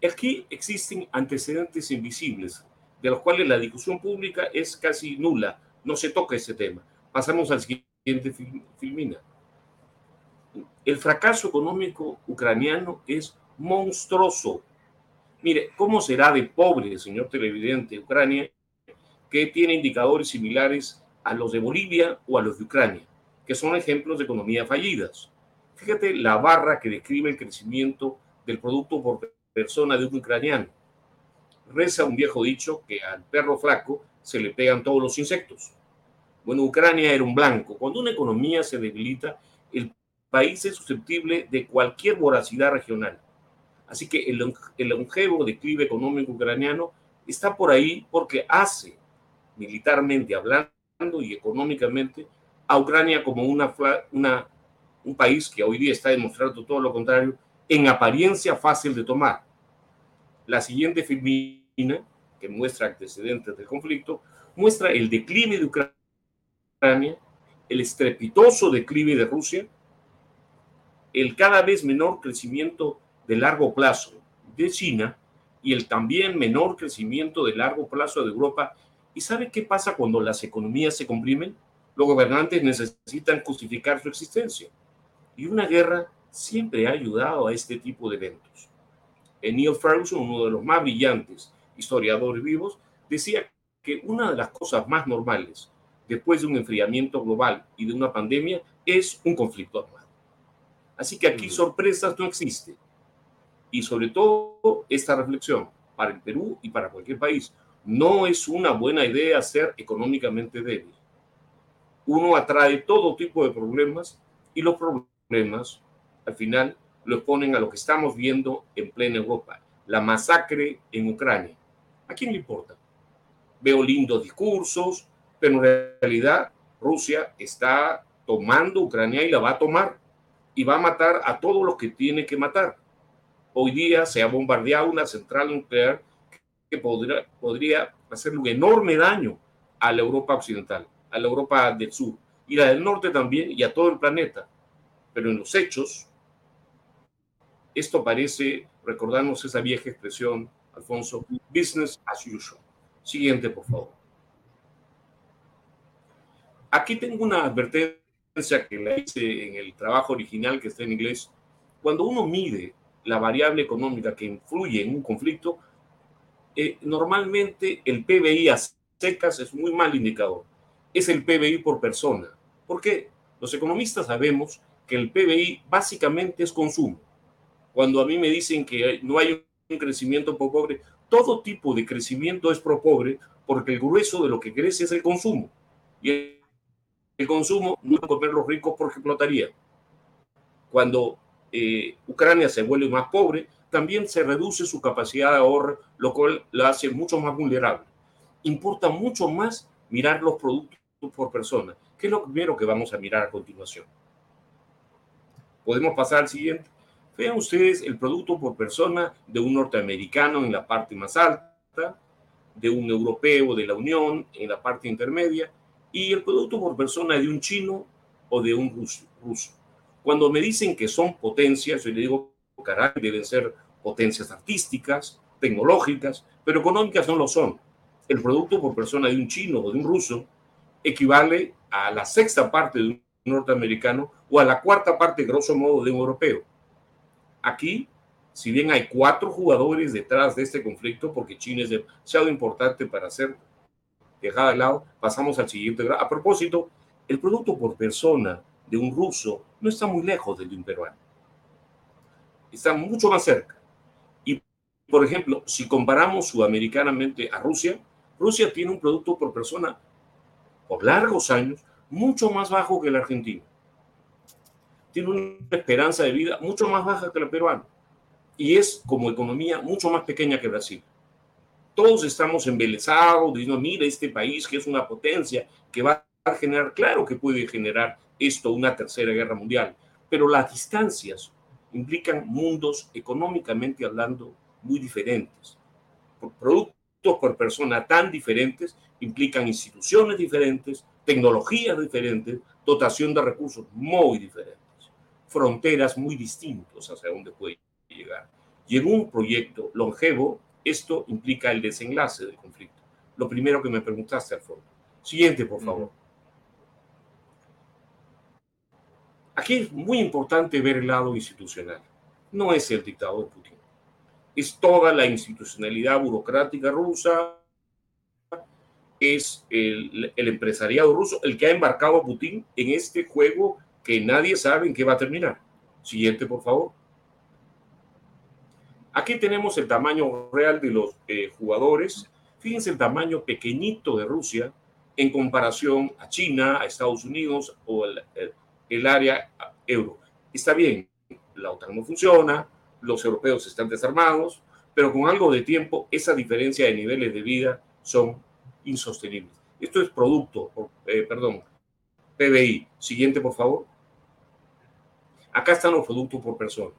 Aquí existen antecedentes invisibles, de los cuales la discusión pública es casi nula. No se toca ese tema. Pasamos al siguiente filmina. El fracaso económico ucraniano es monstruoso. Mire, ¿cómo será de pobre, señor televidente, Ucrania, que tiene indicadores similares a los de Bolivia o a los de Ucrania, que son ejemplos de economías fallidas. Fíjate la barra que describe el crecimiento del producto por persona de un ucraniano. Reza un viejo dicho que al perro flaco se le pegan todos los insectos. Bueno, Ucrania era un blanco. Cuando una economía se debilita, el país es susceptible de cualquier voracidad regional. Así que el, longevo declive económico ucraniano está por ahí porque hace, militarmente hablando, y económicamente a Ucrania como una, una, un país que hoy día está demostrando todo lo contrario, en apariencia fácil de tomar. La siguiente filmina que muestra antecedentes del conflicto, muestra el declive de Ucrania, el estrepitoso declive de Rusia, el cada vez menor crecimiento de largo plazo de China y el también menor crecimiento de largo plazo de Europa. ¿Y sabe qué pasa cuando las economías se comprimen? Los gobernantes necesitan justificar su existencia. Y una guerra siempre ha ayudado a este tipo de eventos. Neil Ferguson, uno de los más brillantes historiadores vivos, decía que una de las cosas más normales después de un enfriamiento global y de una pandemia es un conflicto armado. Así que aquí sorpresas no existen. Y sobre todo esta reflexión para el Perú y para cualquier país. No es una buena idea ser económicamente débil. Uno atrae todo tipo de problemas y los problemas al final los ponen a lo que estamos viendo en plena Europa, la masacre en Ucrania. ¿A quién le importa? Veo lindos discursos, pero en realidad Rusia está tomando Ucrania y la va a tomar y va a matar a todos los que tiene que matar. Hoy día se ha bombardeado una central nuclear que podría, podría hacer un enorme daño a la Europa occidental, a la Europa del sur y la del norte también y a todo el planeta. Pero en los hechos, esto parece recordarnos esa vieja expresión, Alfonso, business as usual. Siguiente, por favor. Aquí tengo una advertencia que la hice en el trabajo original que está en inglés. Cuando uno mide la variable económica que influye en un conflicto, eh, normalmente el PBI a secas es muy mal indicador. Es el PBI por persona. ¿Por qué? Los economistas sabemos que el PBI básicamente es consumo. Cuando a mí me dicen que no hay un crecimiento por pobre, todo tipo de crecimiento es pro pobre porque el grueso de lo que crece es el consumo. Y el consumo no es comer los ricos porque explotaría. Cuando eh, Ucrania se vuelve más pobre, también se reduce su capacidad de ahorro, lo cual la hace mucho más vulnerable. Importa mucho más mirar los productos por persona, que es lo primero que vamos a mirar a continuación. Podemos pasar al siguiente. Vean ustedes el producto por persona de un norteamericano en la parte más alta, de un europeo de la Unión en la parte intermedia, y el producto por persona de un chino o de un ruso. Cuando me dicen que son potencias, yo le digo, caray, deben ser potencias artísticas, tecnológicas, pero económicas no lo son. El producto por persona de un chino o de un ruso equivale a la sexta parte de un norteamericano o a la cuarta parte, grosso modo, de un europeo. Aquí, si bien hay cuatro jugadores detrás de este conflicto, porque China es demasiado importante para ser dejada de lado, pasamos al siguiente. A propósito, el producto por persona de un ruso no está muy lejos del de un peruano. Está mucho más cerca. Y, por ejemplo, si comparamos sudamericanamente a Rusia, Rusia tiene un producto por persona por largos años mucho más bajo que el argentino. Tiene una esperanza de vida mucho más baja que el peruano. Y es como economía mucho más pequeña que Brasil. Todos estamos embelesados diciendo, mira, este país que es una potencia, que va a generar, claro que puede generar esto una tercera guerra mundial, pero las distancias implican mundos económicamente hablando muy diferentes. Por productos por persona tan diferentes implican instituciones diferentes, tecnologías diferentes, dotación de recursos muy diferentes, fronteras muy distintos hacia dónde puede llegar. Y en un proyecto longevo, esto implica el desenlace del conflicto. Lo primero que me preguntaste, Alfonso. Siguiente, por favor. Aquí es muy importante ver el lado institucional. No es el dictador Putin. Es toda la institucionalidad burocrática rusa, es el, el, empresariado ruso el que ha embarcado a Putin en este juego que nadie sabe en qué va a terminar. Siguiente, por favor. Aquí tenemos el tamaño real de los eh, jugadores. Fíjense el tamaño pequeñito de Rusia en comparación a China, a Estados Unidos o el, el área euro. Está bien, la OTAN no funciona, los europeos están desarmados, pero con algo de tiempo esa diferencia de niveles de vida son insostenibles. Esto es producto, eh, perdón, PBI. Siguiente, por favor. Acá están los productos por persona.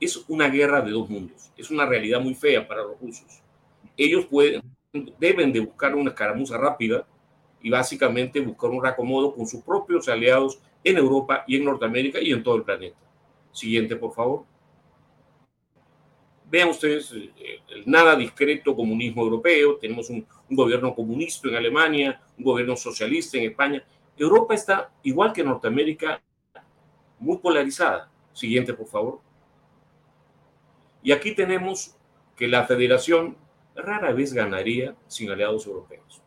Es una guerra de dos mundos. Es una realidad muy fea para los rusos. ellos pueden, deben de buscar una escaramuza rápida y básicamente buscar un reacomodo con sus propios aliados en Europa y en Norteamérica y en todo el planeta. Siguiente, por favor. Vean ustedes eh, el nada discreto comunismo europeo. Tenemos un, un, gobierno comunista en Alemania, un gobierno socialista en España. Europa está, igual que Norteamérica, muy polarizada. Siguiente, por favor. Y aquí tenemos que la federación rara vez ganaría sin aliados europeos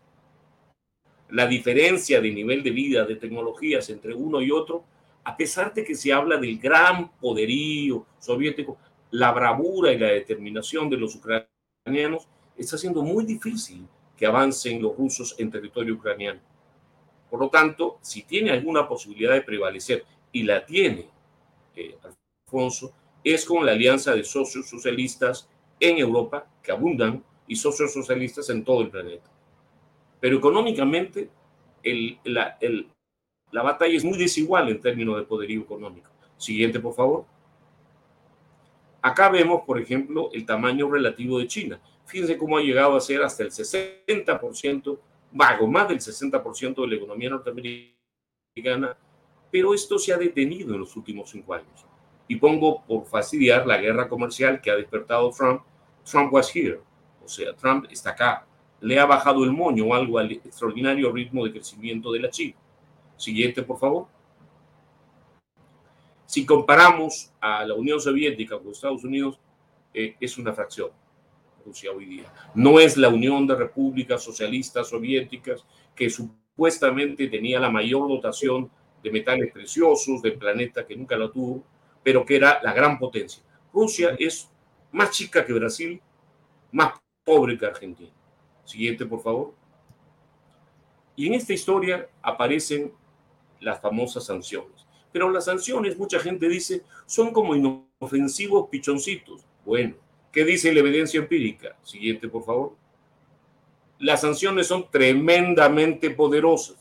la diferencia de nivel de vida, de tecnologías entre uno y otro, a pesar de que se habla del gran poderío soviético, la bravura y la determinación de los ucranianos está siendo muy difícil que avancen los rusos en territorio ucraniano. Por lo tanto, si tiene alguna posibilidad de prevalecer, y la tiene eh, Alfonso, es con la alianza de socios socialistas en Europa, que abundan, y socios socialistas en todo el planeta. Pero económicamente la, la batalla es muy desigual en términos de poderío económico. Siguiente, por favor. Acá vemos, por ejemplo, el tamaño relativo de China. Fíjense cómo ha llegado a ser hasta el 60%, vago, más del 60% de la economía norteamericana, pero esto se ha detenido en los últimos cinco años. Y pongo por fastidiar la guerra comercial que ha despertado Trump. Trump was here, o sea, Trump está acá, le ha bajado el moño o algo al extraordinario ritmo de crecimiento de la China. Siguiente, por favor. Si comparamos a la Unión Soviética con Estados Unidos, eh, es una fracción Rusia hoy día. No es la Unión de Repúblicas Socialistas Soviéticas que supuestamente tenía la mayor dotación de metales preciosos del planeta que nunca la tuvo, pero que era la gran potencia. Rusia es más chica que Brasil, más pobre que Argentina. Siguiente, por favor. Y en esta historia aparecen las famosas sanciones. Pero las sanciones, mucha gente dice, son como inofensivos pichoncitos. Bueno, ¿qué dice la evidencia empírica? Siguiente, por favor. Las sanciones son tremendamente poderosas.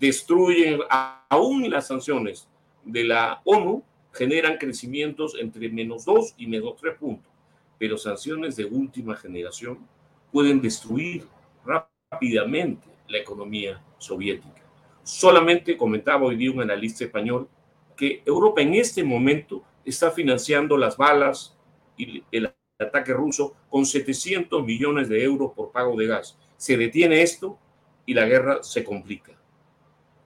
Destruyen, aún las sanciones de la ONU generan crecimientos entre menos 2 y menos 3 puntos. Pero sanciones de última generación pueden destruir rápidamente la economía soviética. Solamente comentaba hoy día un analista español que Europa en este momento está financiando las balas y el ataque ruso con 700 millones de euros por pago de gas. Se detiene esto y la guerra se complica.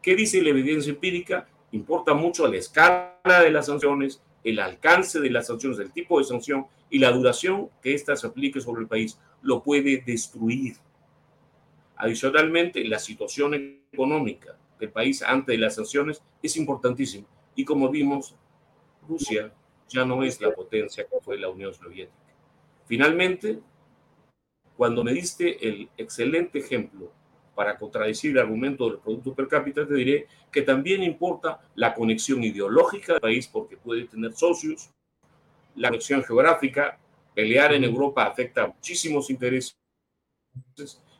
¿Qué dice la evidencia empírica? Importa mucho la escala de las sanciones, el alcance de las sanciones, el tipo de sanción y la duración que ésta se aplique sobre el país lo puede destruir. Adicionalmente, la situación económica del país antes de las sanciones es importantísima. Y como vimos, Rusia ya no es la potencia que fue la Unión Soviética. Finalmente, cuando me diste el excelente ejemplo para contradecir el argumento del Producto Per cápita, te diré que también importa la conexión ideológica del país porque puede tener socios, la conexión geográfica, Pelear en Europa afecta a muchísimos intereses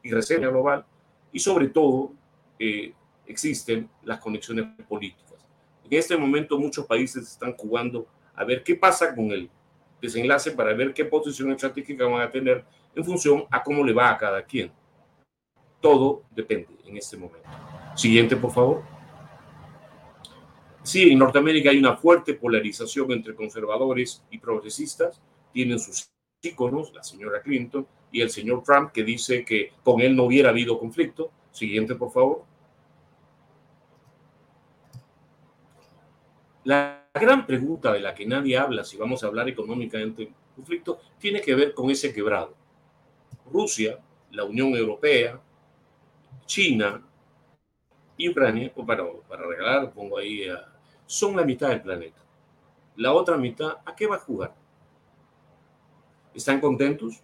y reseña global y sobre todo eh, existen las conexiones políticas. En este momento muchos países están jugando a ver qué pasa con el desenlace para ver qué posición estratégica van a tener en función a cómo le va a cada quien. Todo depende en este momento. Siguiente, por favor. Sí, en Norteamérica hay una fuerte polarización entre conservadores y progresistas tienen sus íconos, la señora Clinton y el señor Trump, que dice que con él no hubiera habido conflicto. Siguiente, por favor. La gran pregunta de la que nadie habla, si vamos a hablar económicamente de conflicto, tiene que ver con ese quebrado. Rusia, la Unión Europea, China y Ucrania, para, para regalar, pongo ahí, son la mitad del planeta. La otra mitad, ¿a qué va a jugar? ¿Están contentos?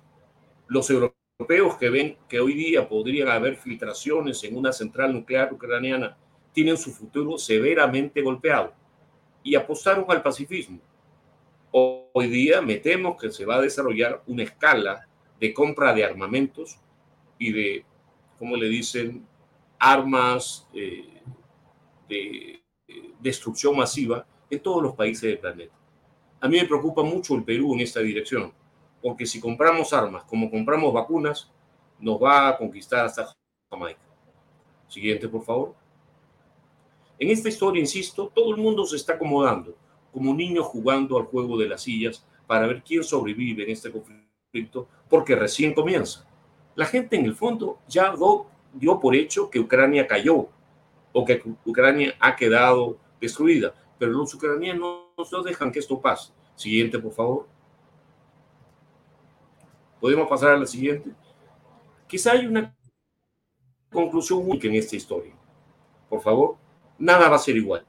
Los europeos que ven que hoy día podrían haber filtraciones en una central nuclear ucraniana tienen su futuro severamente golpeado y apostaron al pacifismo. Hoy día me temo que se va a desarrollar una escala de compra de armamentos y de, como le dicen, armas eh, de destrucción masiva en todos los países del planeta. A mí me preocupa mucho el Perú en esta dirección porque si compramos armas como compramos vacunas, nos va a conquistar hasta Jamaica. Siguiente, por favor. En esta historia, insisto, todo el mundo se está acomodando, como niños jugando al juego de las sillas para ver quién sobrevive en este conflicto, porque recién comienza. La gente en el fondo ya dio por hecho que Ucrania cayó o que Ucrania ha quedado destruida, pero los ucranianos no dejan que esto pase. Siguiente, por favor. Podemos pasar a la siguiente. Quizá hay una conclusión única en esta historia. Por favor, nada va a ser igual.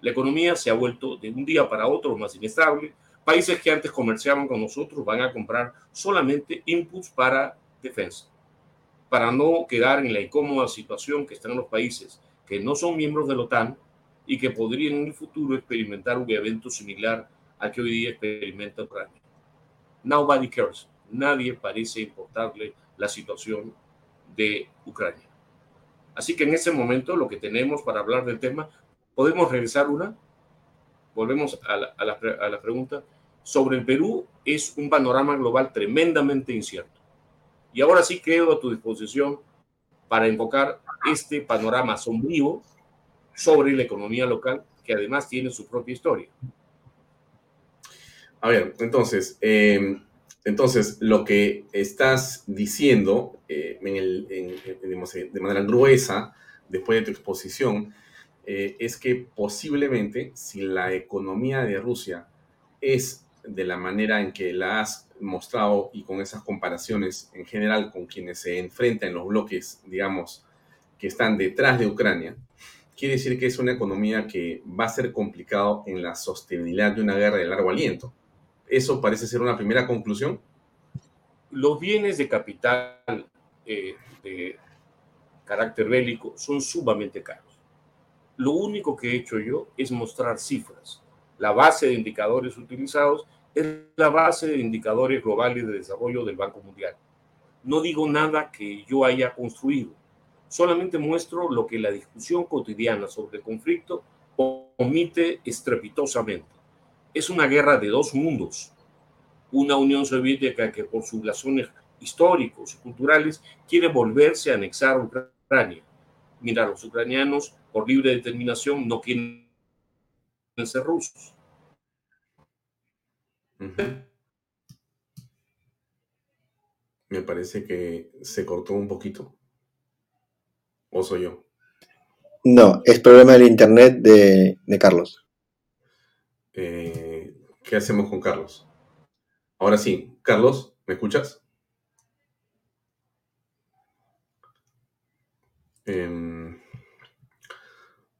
La economía se ha vuelto de un día para otro más inestable. Países que antes comerciaban con nosotros van a comprar solamente inputs para defensa, para no quedar en la incómoda situación que están los países que no son miembros de la OTAN y que podrían en el futuro experimentar un evento similar al que hoy día experimenta Ucrania. Nobody cares. Nadie parece importarle la situación de Ucrania. Así que en ese momento lo que tenemos para hablar del tema, podemos regresar una. Volvemos a la, a la, a la pregunta. Sobre el Perú es un panorama global tremendamente incierto. Y ahora sí quedo a tu disposición para invocar este panorama sombrío sobre la economía local, que además tiene su propia historia. A ver, entonces, eh, entonces lo que estás diciendo eh, en el, digamos, de manera gruesa, después de tu exposición, eh, es que posiblemente si la economía de Rusia es de la manera en que la has mostrado y con esas comparaciones en general con quienes se enfrentan en los bloques, digamos, que están detrás de Ucrania, quiere decir que es una economía que va a ser complicado en la sostenibilidad de una guerra de largo aliento. ¿Eso parece ser una primera conclusión? Los bienes de capital eh, de carácter bélico son sumamente caros. Lo único que he hecho yo es mostrar cifras. La base de indicadores utilizados es la base de indicadores globales de desarrollo del Banco Mundial. No digo nada que yo haya construido solamente muestro lo que la discusión cotidiana sobre el conflicto omite estrepitosamente. Es una guerra de dos mundos. Una Unión Soviética que por sus razones históricos y culturales quiere volverse a anexar a Ucrania. Mira, los ucranianos por libre determinación no quieren ser rusos. Me parece que se cortó un poquito. ¿O soy yo? No, es problema del internet de, de Carlos. Eh, ¿Qué hacemos con Carlos? Ahora sí, Carlos, ¿me escuchas? Eh,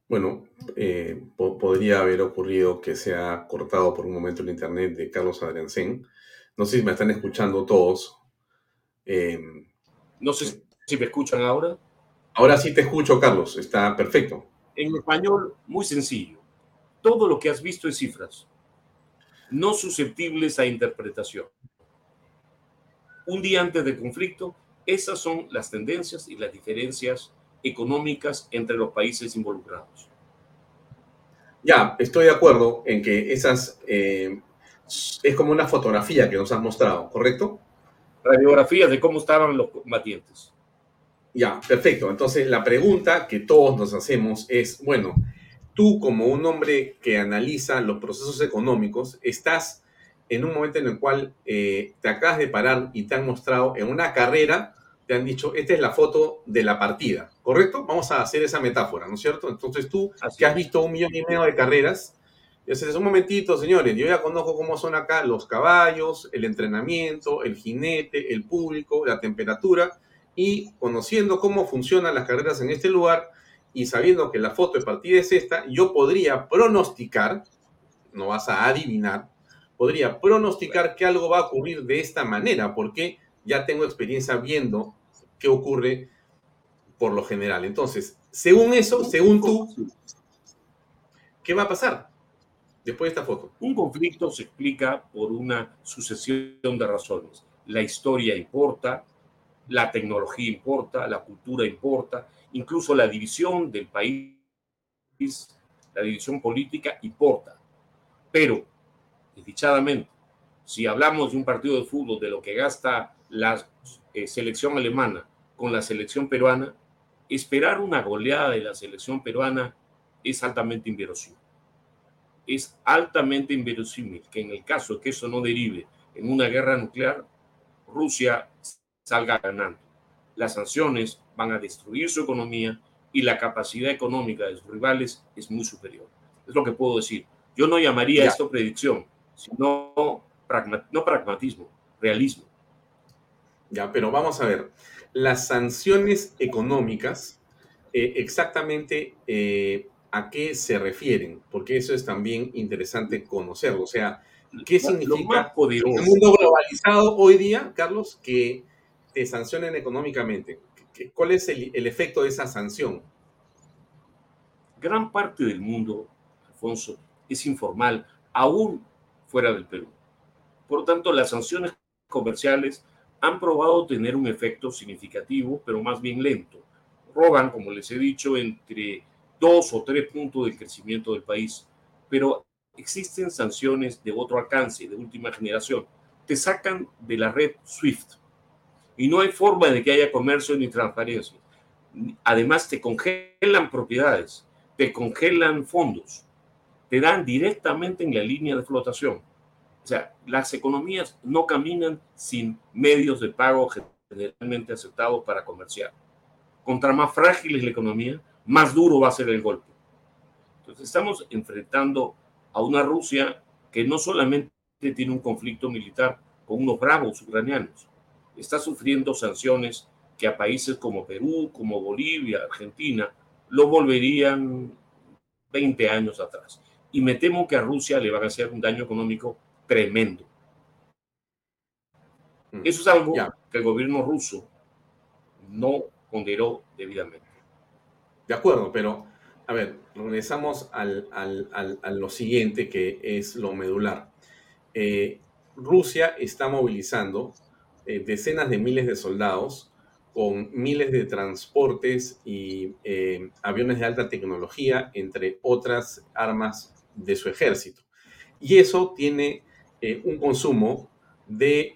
bueno, eh, po podría haber ocurrido que se ha cortado por un momento el internet de Carlos Adriancén. No sé si me están escuchando todos. Eh, no sé si me escuchan ahora. Ahora sí te escucho, Carlos. Está perfecto. En español, muy sencillo. Todo lo que has visto es cifras, no susceptibles a interpretación. Un día antes del conflicto, esas son las tendencias y las diferencias económicas entre los países involucrados. Ya, estoy de acuerdo en que esas eh, es como una fotografía que nos has mostrado, ¿correcto? Radiografías de cómo estaban los combatientes. Ya, perfecto. Entonces la pregunta que todos nos hacemos es, bueno, tú como un hombre que analiza los procesos económicos, estás en un momento en el cual eh, te acabas de parar y te han mostrado en una carrera, te han dicho, esta es la foto de la partida, ¿correcto? Vamos a hacer esa metáfora, ¿no es cierto? Entonces tú, Así que has visto un millón y medio de carreras, entonces, un momentito, señores, yo ya conozco cómo son acá los caballos, el entrenamiento, el jinete, el público, la temperatura, y conociendo cómo funcionan las carreras en este lugar y sabiendo que la foto de partida es esta, yo podría pronosticar, no vas a adivinar, podría pronosticar que algo va a ocurrir de esta manera, porque ya tengo experiencia viendo qué ocurre por lo general. Entonces, según eso, según tú, ¿qué va a pasar después de esta foto? Un conflicto se explica por una sucesión de razones. La historia importa, la tecnología importa, la cultura importa, incluso la división del país, la división política importa. Pero, desdichadamente, si hablamos de un partido de fútbol, de lo que gasta la eh, selección alemana con la selección peruana, esperar una goleada de la selección peruana es altamente inverosímil. Es altamente inverosímil que en el caso que eso no derive en una guerra nuclear, Rusia salga ganando. Las sanciones van a destruir su economía y la capacidad económica de sus rivales es muy superior. Es lo que puedo decir. Yo no llamaría esto predicción, sino no pragmatismo, realismo. Ya, pero vamos a ver. Las sanciones económicas, eh, exactamente eh, a qué se refieren, porque eso es también interesante conocerlo. O sea, ¿qué significa en un mundo globalizado hoy día, Carlos, que te sancionen económicamente? ¿Cuál es el, efecto de esa sanción? Gran parte del mundo, Alfonso, es informal, aún fuera del Perú. Por lo tanto, las sanciones comerciales han probado tener un efecto significativo, pero más bien lento. Roban, como les he dicho, entre dos o tres puntos de crecimiento del país, pero existen sanciones de otro alcance, de última generación. Te sacan de la red SWIFT, y no hay forma de que haya comercio ni transparencia. Además, te congelan propiedades, te congelan fondos, te dan directamente en la línea de flotación. O sea, las economías no caminan sin medios de pago generalmente aceptados para comerciar. Contra más frágil es la economía, más duro va a ser el golpe. Entonces, estamos enfrentando a una Rusia que no solamente tiene un conflicto militar con unos bravos ucranianos, está sufriendo sanciones que a países como Perú, como Bolivia, Argentina, lo volverían 20 años atrás. Y me temo que a Rusia le van a hacer un daño económico tremendo. Mm. Eso es algo que el gobierno ruso no ponderó debidamente. De acuerdo, pero a ver, regresamos al, a lo siguiente que es lo medular. Eh, Rusia está movilizando eh, decenas de miles de soldados con miles de transportes y eh, aviones de alta tecnología, entre otras armas de su ejército. Y eso tiene eh, un consumo de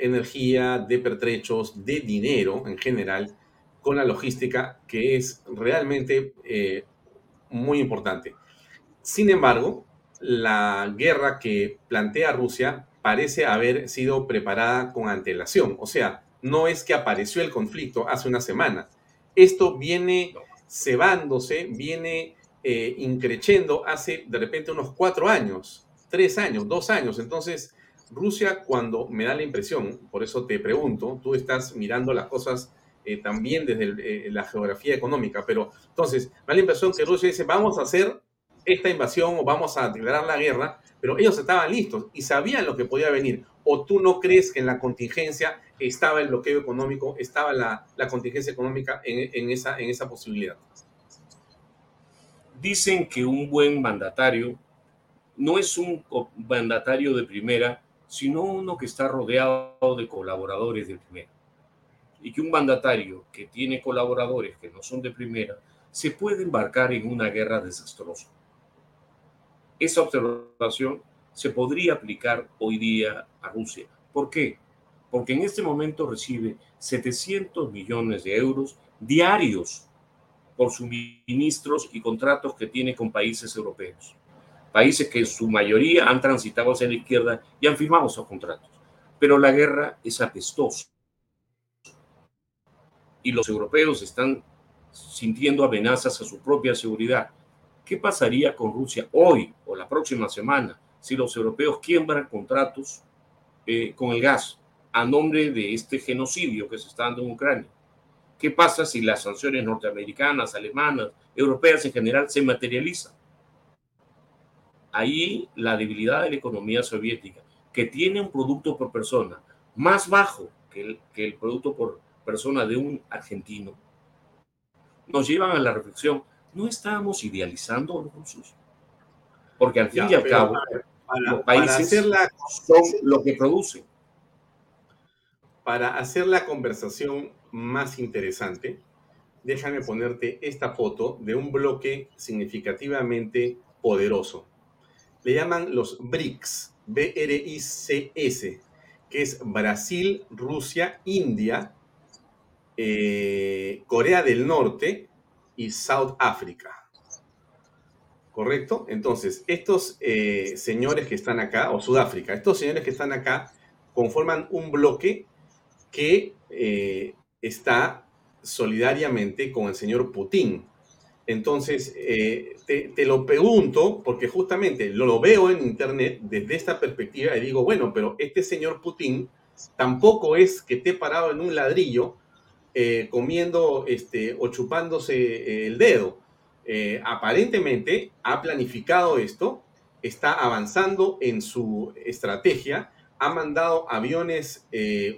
energía, de pertrechos, de dinero en general, con la logística que es realmente muy importante. Sin embargo, la guerra que plantea Rusia parece haber sido preparada con antelación. O sea, no es que apareció el conflicto hace una semana. Esto viene cebándose, viene eh, increciendo hace de repente unos cuatro años, tres años, dos años. Entonces, Rusia, cuando me da la impresión, por eso te pregunto, tú estás mirando las cosas eh, también desde eh, la geografía económica, pero entonces me da la impresión que Rusia dice, vamos a hacer esta invasión o vamos a declarar la guerra, pero ellos estaban listos y sabían lo que podía venir. ¿O tú no crees que en la contingencia estaba el bloqueo económico, estaba la, contingencia económica en, esa, en esa posibilidad? Dicen que un buen mandatario no es un mandatario de primera, sino uno que está rodeado de colaboradores de primera. Y que un mandatario que tiene colaboradores que no son de primera se puede embarcar en una guerra desastrosa. Esa observación se podría aplicar hoy día a Rusia. ¿Por qué? Porque en este momento recibe 700 millones de euros diarios por suministros y contratos que tiene con países europeos. Países que en su mayoría han transitado hacia la izquierda y han firmado esos contratos. Pero la guerra es apestosa. Y los europeos están sintiendo amenazas a su propia seguridad. ¿Qué pasaría con Rusia hoy o la próxima semana si los europeos quiebran contratos eh, con el gas a nombre de este genocidio que se está dando en Ucrania? ¿Qué pasa si las sanciones norteamericanas, alemanas, europeas en general se materializan? Ahí la debilidad de la economía soviética, que tiene un producto por persona más bajo que el, que el producto por persona de un argentino, nos llevan a la reflexión no estábamos idealizando a los rusos. Porque al fin y al cabo, los países son lo que producen. Para hacer la conversación más interesante, déjame ponerte esta foto de un bloque significativamente poderoso. Le llaman los BRICS, B-R-I-C-S, que es Brasil, Rusia, India, eh, Corea del Norte y South. ¿Correcto? Entonces, estos eh, señores que están acá, o Sudáfrica, estos señores que están acá conforman un bloque que eh, está solidariamente con el señor Putin. Entonces, te, te, lo pregunto porque justamente lo, veo en internet desde esta perspectiva y digo, bueno, pero este señor Putin tampoco es que esté parado en un ladrillo eh, comiendo este, o chupándose eh, el dedo. Eh, aparentemente ha planificado esto, está avanzando en su estrategia, ha mandado aviones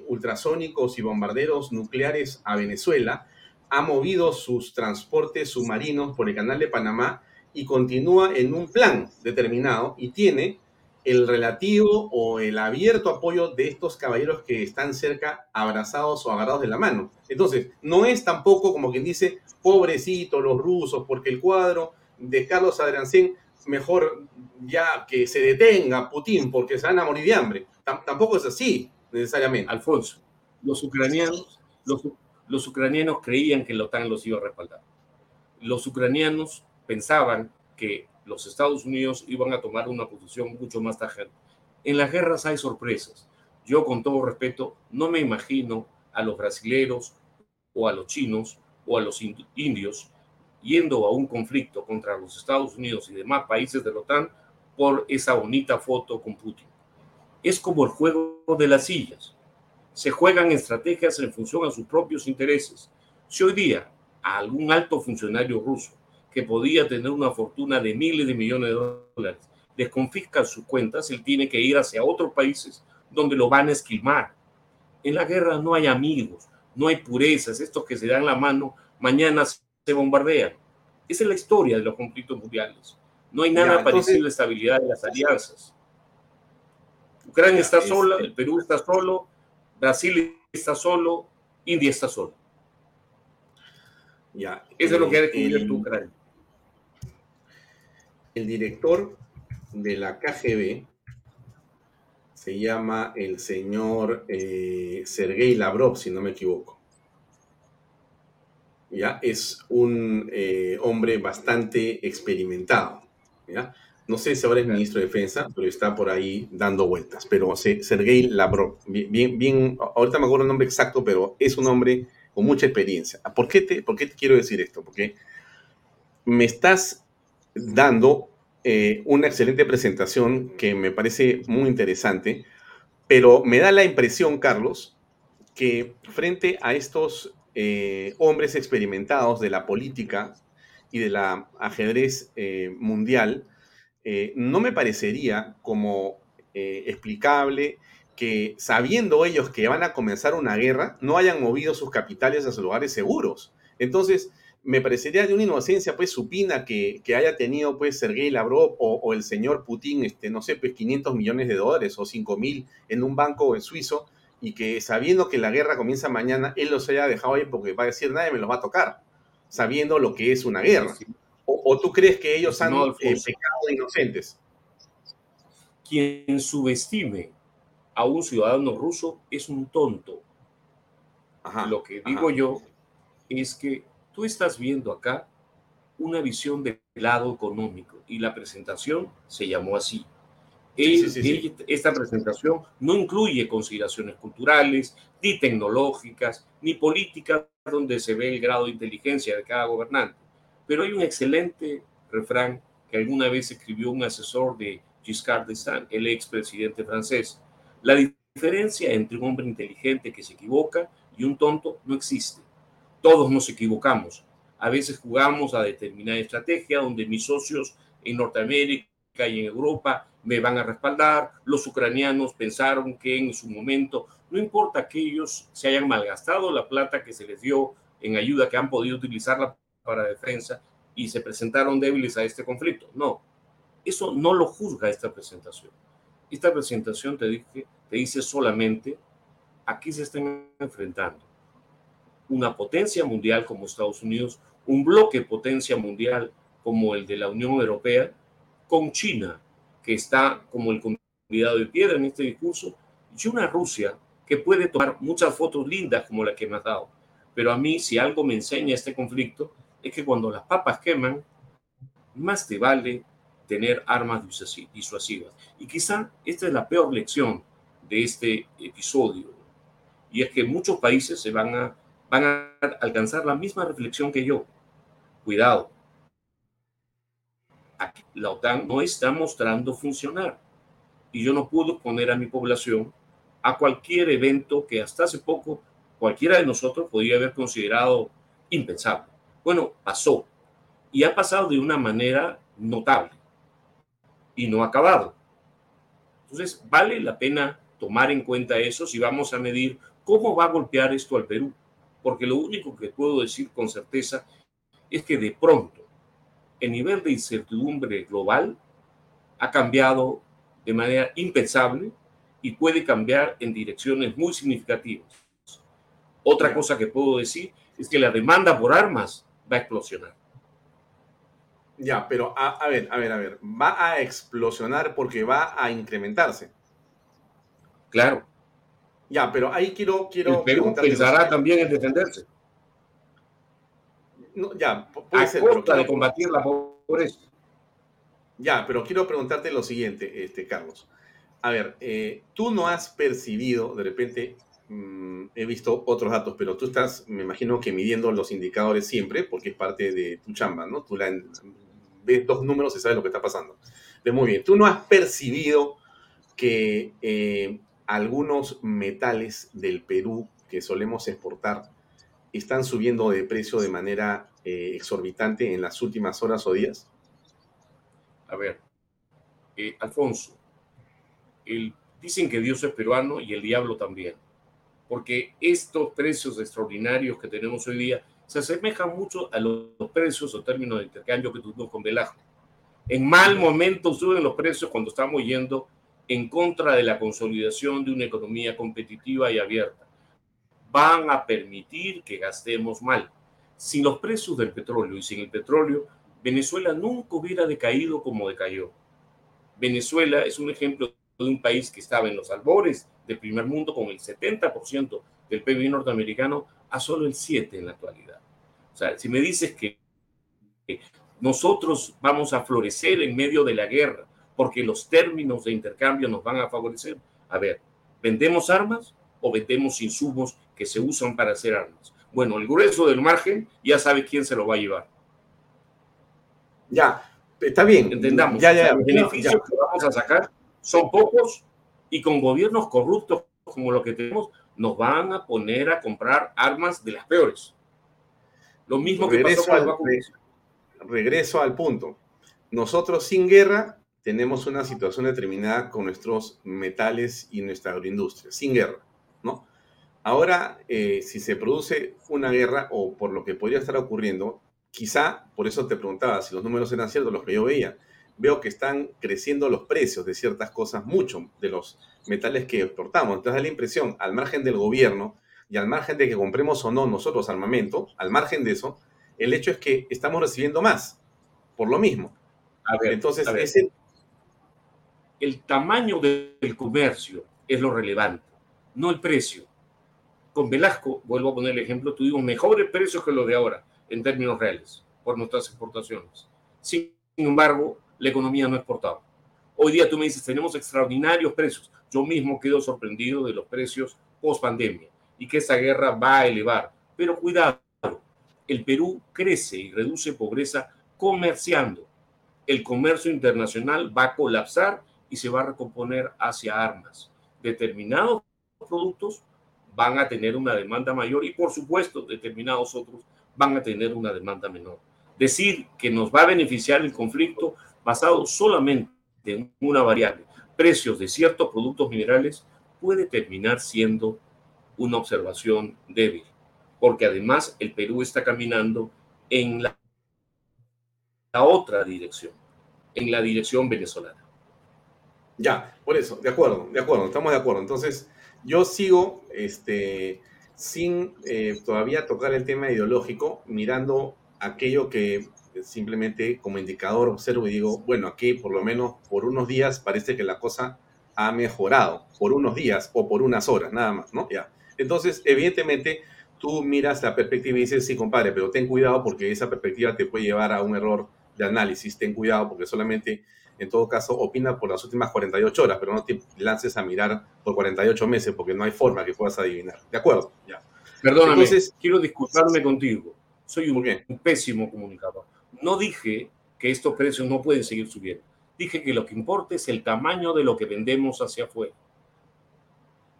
ultrasónicos y bombarderos nucleares a Venezuela, ha movido sus transportes submarinos por el canal de Panamá y continúa en un plan determinado y tiene el relativo o el abierto apoyo de estos caballeros que están cerca, abrazados o agarrados de la mano. Entonces, no es tampoco como quien dice, pobrecito los rusos, porque el cuadro de Carlos Adriancén, mejor ya que se detenga Putin porque se van a morir de hambre. tampoco es así, necesariamente. Alfonso, los ucranianos, los, los ucranianos creían que la OTAN los iba a respaldar. Los ucranianos pensaban que los Estados Unidos iban a tomar una posición mucho más tajante. En las guerras hay sorpresas. Yo, con todo respeto, no me imagino a los brasileros o a los chinos o a los indios yendo a un conflicto contra los Estados Unidos y demás países de la OTAN por esa bonita foto con Putin. Es como el juego de las sillas. Se juegan estrategias en función a sus propios intereses. Si hoy día a algún alto funcionario ruso que podía tener una fortuna de miles de millones de dólares, les confiscan sus cuentas, él tiene que ir hacia otros países donde lo van a esquilmar. En la guerra no hay amigos, no hay purezas, estos que se dan la mano, mañana se bombardean. Esa es la historia de los conflictos mundiales. No hay nada parecido a la estabilidad de las alianzas. Ucrania está sola, el Perú está solo, Brasil está solo, India está solo. Ya, Eso es lo que ha descubierto Ucrania el director de la KGB se llama el señor eh, Sergei Lavrov, si no me equivoco. ¿Ya? Es un eh, hombre bastante experimentado. ¿ya? No sé si ahora es ministro de Defensa, pero está por ahí dando vueltas. Pero Sergei Lavrov, bien, bien, ahorita me acuerdo el nombre exacto, pero es un hombre con mucha experiencia. ¿Por qué te, por qué te quiero decir esto? Porque me estás dando eh, una excelente presentación que me parece muy interesante, pero me da la impresión, Carlos, que frente a estos eh, hombres experimentados de la política y de la ajedrez eh, mundial, no me parecería como explicable que sabiendo ellos que van a comenzar una guerra, no hayan movido sus capitales a sus lugares seguros. Entonces, me parecería de una inocencia pues supina que, que haya tenido pues Sergei Lavrov o, el señor Putin, este, no sé, pues 500 millones de dólares o 5 mil en un banco en suizo y que sabiendo que la guerra comienza mañana, él los haya dejado ahí porque va a decir nadie me los va a tocar, sabiendo lo que es una guerra. O, tú crees que ellos han eh, pecado de inocentes? Quien subestime a un ciudadano ruso es un tonto. lo que digo yo es que tú estás viendo acá una visión del lado económico y la presentación se llamó así. esta presentación no incluye consideraciones culturales, ni tecnológicas, ni políticas donde se ve el grado de inteligencia de cada gobernante. Pero hay un excelente refrán que alguna vez escribió un asesor de Giscard d'Estaing, el expresidente francés. La diferencia entre un hombre inteligente que se equivoca y un tonto no existe todos nos equivocamos. A veces jugamos a determinada estrategia donde mis socios en Norteamérica y en Europa me van a respaldar. Los ucranianos pensaron que en su momento, no importa que ellos se hayan malgastado la plata que se les dio en ayuda, que han podido utilizarla para defensa y se presentaron débiles a este conflicto. No, eso no lo juzga esta presentación. Esta presentación te, te dice solamente a qué se están enfrentando una potencia mundial como Estados Unidos, un bloque potencia mundial como el de la Unión Europea, con China, que está como el convidado de piedra en este discurso, y una Rusia que puede tomar muchas fotos lindas como la que me has dado. Pero a mí, si algo me enseña este conflicto, es que cuando las papas queman, más te vale tener armas disuasivas. Y quizá esta es la peor lección de este episodio. Y es que muchos países se van a, van a alcanzar la misma reflexión que yo. Cuidado. la OTAN no está mostrando funcionar. Y yo no puedo poner a mi población a cualquier evento que hasta hace poco cualquiera de nosotros podría haber considerado impensable. Bueno, pasó. Y ha pasado de una manera notable. Y no ha acabado. Entonces, vale la pena tomar en cuenta eso si vamos a medir cómo va a golpear esto al Perú. Porque lo único que puedo decir con certeza es que de pronto el nivel de incertidumbre global ha cambiado de manera impensable y puede cambiar en direcciones muy significativas. Otra cosa que puedo decir es que la demanda por armas va a explosionar. Ya, pero a, ver, a ver, a ver, va a explosionar porque va a incrementarse. Claro. Ya, pero ahí quiero, quiero El Perú pensará también en defenderse. No, ya, puede a ser. Costa de combatir la pobreza. Ya, pero quiero preguntarte lo siguiente, este, Carlos. A ver, eh, tú no has percibido, de repente, mm, he visto otros datos, pero tú estás, me imagino que midiendo los indicadores siempre, porque es parte de tu chamba, ¿no? Tú ves dos números y sabes lo que está pasando. De muy bien, tú no has percibido que eh, algunos metales del Perú que solemos exportar están subiendo de precio de manera eh, exorbitante en las últimas horas o días? A ver, Alfonso, dicen que Dios es peruano y el diablo también, porque estos precios extraordinarios que tenemos hoy día se asemejan mucho a los, precios o términos de intercambio que tuvimos con Velasco. En mal momento suben los precios cuando estamos yendo en contra de la consolidación de una economía competitiva y abierta. Van a permitir que gastemos mal. Sin los precios del petróleo y sin el petróleo, Venezuela nunca hubiera decaído como decayó. Venezuela es un ejemplo de un país que estaba en los albores del primer mundo con el 70% del PIB norteamericano a solo el 7% en la actualidad. O sea, si me dices que nosotros vamos a florecer en medio de la guerra porque los términos de intercambio nos van a favorecer, a ver, ¿vendemos armas o vendemos insumos que se usan para hacer armas? Bueno, el grueso del margen ya sabe quién se lo va a llevar. Ya, está bien. Entendamos. Ya, ya, beneficios que vamos a sacar son pocos y con gobiernos corruptos como lo que tenemos, nos van a poner a comprar armas de las peores. Lo mismo que regreso pasó con al, Regreso al punto. Nosotros sin guerra tenemos una situación determinada con nuestros metales y nuestra agroindustria, sin guerra, ¿no? Ahora, eh, si se produce una guerra o por lo que podría estar ocurriendo, quizá, por eso te preguntaba si los números eran ciertos, los que yo veía, veo que están creciendo los precios de ciertas cosas mucho, de los metales que exportamos. Entonces da la impresión, al margen del gobierno y al margen de que compremos o no nosotros armamento, al margen de eso, el hecho es que estamos recibiendo más, por lo mismo. A ver, Entonces, Ese... el tamaño del comercio es lo relevante, no el precio. Con Velasco, vuelvo a poner el ejemplo, tuvimos mejores precios que los de ahora, en términos reales, por nuestras exportaciones. Sin embargo, la economía no exportaba. Hoy día tú me dices, tenemos extraordinarios precios. Yo mismo quedo sorprendido de los precios post pandemia y que esa guerra va a elevar. Pero cuidado, el Perú crece y reduce pobreza comerciando. El comercio internacional va a colapsar y se va a recomponer hacia armas. Determinados productos van a tener una demanda mayor y por supuesto determinados otros van a tener una demanda menor. Decir que nos va a beneficiar el conflicto basado solamente en una variable, precios de ciertos productos minerales, puede terminar siendo una observación débil, porque además el Perú está caminando en la, la otra dirección, en la dirección venezolana. Ya, por eso, de acuerdo, de acuerdo, estamos de acuerdo. Entonces, yo sigo este, sin eh, todavía tocar el tema ideológico, mirando aquello que simplemente como indicador observo y digo, bueno, aquí por lo menos por unos días parece que la cosa ha mejorado, por unos días o por unas horas, nada más, ¿no? Ya. Entonces, evidentemente, tú miras la perspectiva y dices, sí, compadre, pero ten cuidado porque esa perspectiva te puede llevar a un error de análisis, ten cuidado porque solamente, en todo caso, opina por las últimas 48 horas, pero no te lances a mirar por 48 meses porque no hay forma que puedas adivinar. ¿De acuerdo? Ya. Perdóname, Entonces, quiero disculparme contigo. Soy un, un pésimo comunicador. No dije que estos precios no pueden seguir subiendo. Dije que lo que importa es el tamaño de lo que vendemos hacia afuera.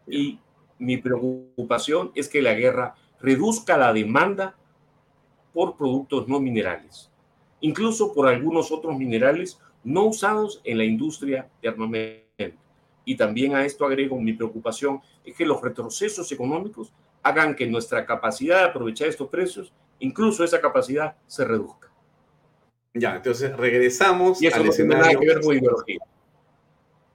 Y mi preocupación es que la guerra reduzca la demanda por productos no minerales, incluso por algunos otros minerales no usados en la industria de armamento. Y también a esto agrego mi preocupación es que los retrocesos económicos hagan que nuestra capacidad de aprovechar estos precios, incluso esa capacidad, se reduzca. Ya, entonces regresamos y eso no tiene nada que ver con ideología.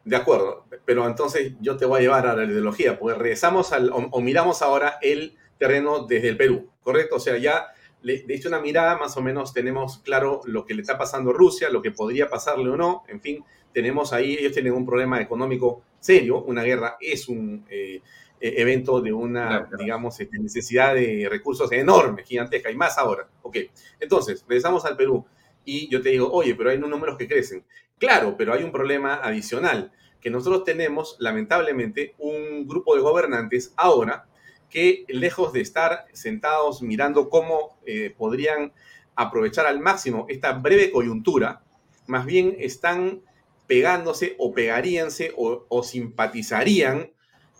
De acuerdo, pero entonces yo te voy a llevar a la ideología, porque regresamos al, o, miramos ahora el terreno desde el Perú, ¿correcto? O sea, ya le, le una mirada, más o menos tenemos claro lo que le está pasando a Rusia, lo que podría pasarle o no, en fin, tenemos ahí, ellos tienen un problema económico serio, una guerra es un eh, e, evento de una, digamos, este, necesidad de recursos enorme, gigantesca, y más ahora. Ok, entonces, regresamos al Perú y yo te digo, oye, pero hay números que crecen. Claro, pero hay un problema adicional, que nosotros tenemos, lamentablemente, un grupo de gobernantes ahora que, lejos de estar sentados mirando cómo eh, podrían aprovechar al máximo esta breve coyuntura, más bien están pegándose o pegaríanse o, o simpatizarían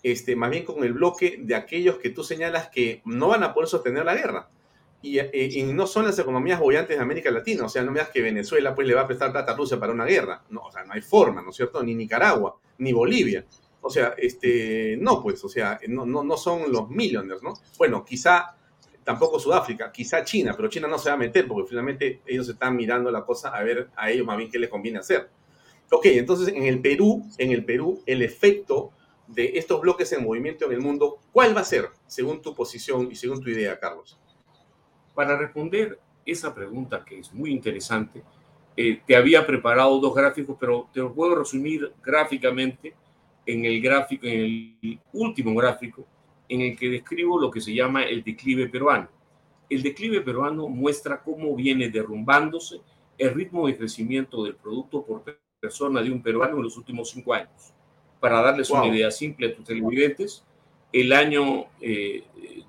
este, más bien con el bloque de aquellos que tú señalas que no van a poder sostener la guerra. Eh, y, no son las economías bollantes de América Latina. O sea, no me que Venezuela pues le va a prestar plata a Rusia para una guerra. No, o sea, no hay forma, ¿no es cierto? Ni Nicaragua, ni Bolivia. O sea, este, no, pues, o sea, no, no, no son los millonarios, ¿no? Bueno, quizá tampoco Sudáfrica, quizá China, pero China no se va a meter porque finalmente ellos están mirando la cosa a ver a ellos más bien qué les conviene hacer. Ok, entonces en el Perú, en el Perú, el efecto de estos bloques en movimiento en el mundo, ¿cuál va a ser, según tu posición y según tu idea, Carlos? Para responder esa pregunta que es muy interesante, eh, te había preparado dos gráficos, pero te los puedo resumir gráficamente en el gráfico, en el último gráfico, en el que describo lo que se llama el declive peruano. El declive peruano muestra cómo viene derrumbándose el ritmo de crecimiento del producto por persona de un peruano en los últimos cinco años. Para darles una idea simple a tus televidentes, el año